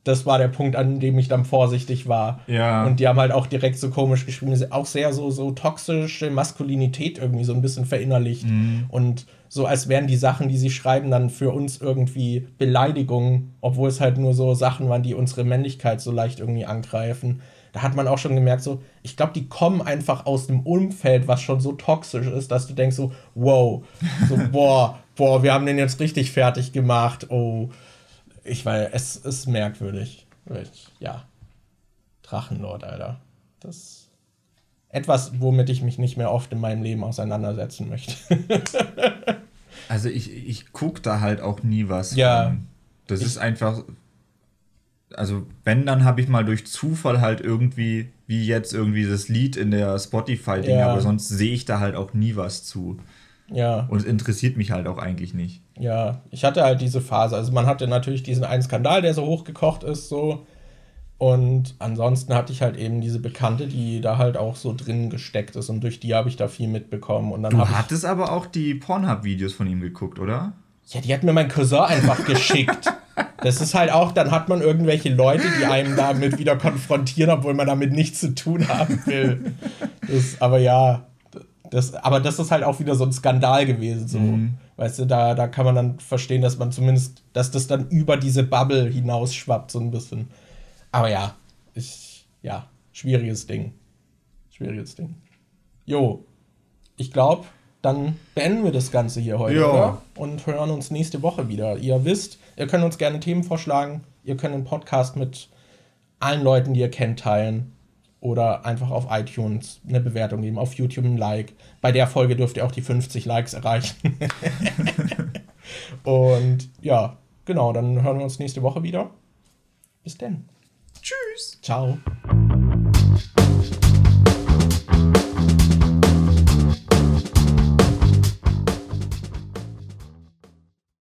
das war der Punkt, an dem ich dann vorsichtig war. Ja. Und die haben halt auch direkt so komisch geschrieben, auch sehr so, so toxische Maskulinität irgendwie so ein bisschen verinnerlicht. Mhm. Und so als wären die Sachen, die sie schreiben, dann für uns irgendwie Beleidigungen, obwohl es halt nur so Sachen waren, die unsere Männlichkeit so leicht irgendwie angreifen. Da hat man auch schon gemerkt, so, ich glaube, die kommen einfach aus einem Umfeld, was schon so toxisch ist, dass du denkst so, wow, so, *laughs* boah, boah, wir haben den jetzt richtig fertig gemacht, oh ich weiß, es ist merkwürdig. Ja. Drachenlord, Alter. Das ist etwas, womit ich mich nicht mehr oft in meinem Leben auseinandersetzen möchte. *laughs* also ich, ich gucke da halt auch nie was. Ja. Von. Das ist einfach. Also, wenn, dann habe ich mal durch Zufall halt irgendwie, wie jetzt irgendwie das Lied in der Spotify-Ding, ja. aber sonst sehe ich da halt auch nie was zu. Ja. Und es interessiert mich halt auch eigentlich nicht. Ja, ich hatte halt diese Phase. Also man hatte natürlich diesen einen Skandal, der so hochgekocht ist, so. Und ansonsten hatte ich halt eben diese Bekannte, die da halt auch so drin gesteckt ist und durch die habe ich da viel mitbekommen. Und dann du hattest ich, aber auch die Pornhub-Videos von ihm geguckt, oder? Ja, die hat mir mein Cousin einfach geschickt. Das ist halt auch, dann hat man irgendwelche Leute, die einem damit wieder konfrontieren, obwohl man damit nichts zu tun haben will. Das, aber ja, das, aber das ist halt auch wieder so ein Skandal gewesen. So. Mhm. Weißt du, da, da kann man dann verstehen, dass man zumindest, dass das dann über diese Bubble hinausschwappt, so ein bisschen. Aber ja, ich, ja, schwieriges Ding. Schwieriges Ding. Jo, ich glaube, dann beenden wir das Ganze hier heute, oder? Und hören uns nächste Woche wieder. Ihr wisst, ihr könnt uns gerne Themen vorschlagen. Ihr könnt den Podcast mit allen Leuten, die ihr kennt, teilen oder einfach auf iTunes eine Bewertung geben, auf YouTube ein Like. Bei der Folge dürft ihr auch die 50 Likes erreichen. *laughs* Und ja, genau, dann hören wir uns nächste Woche wieder. Bis denn. Tschüss. Ciao.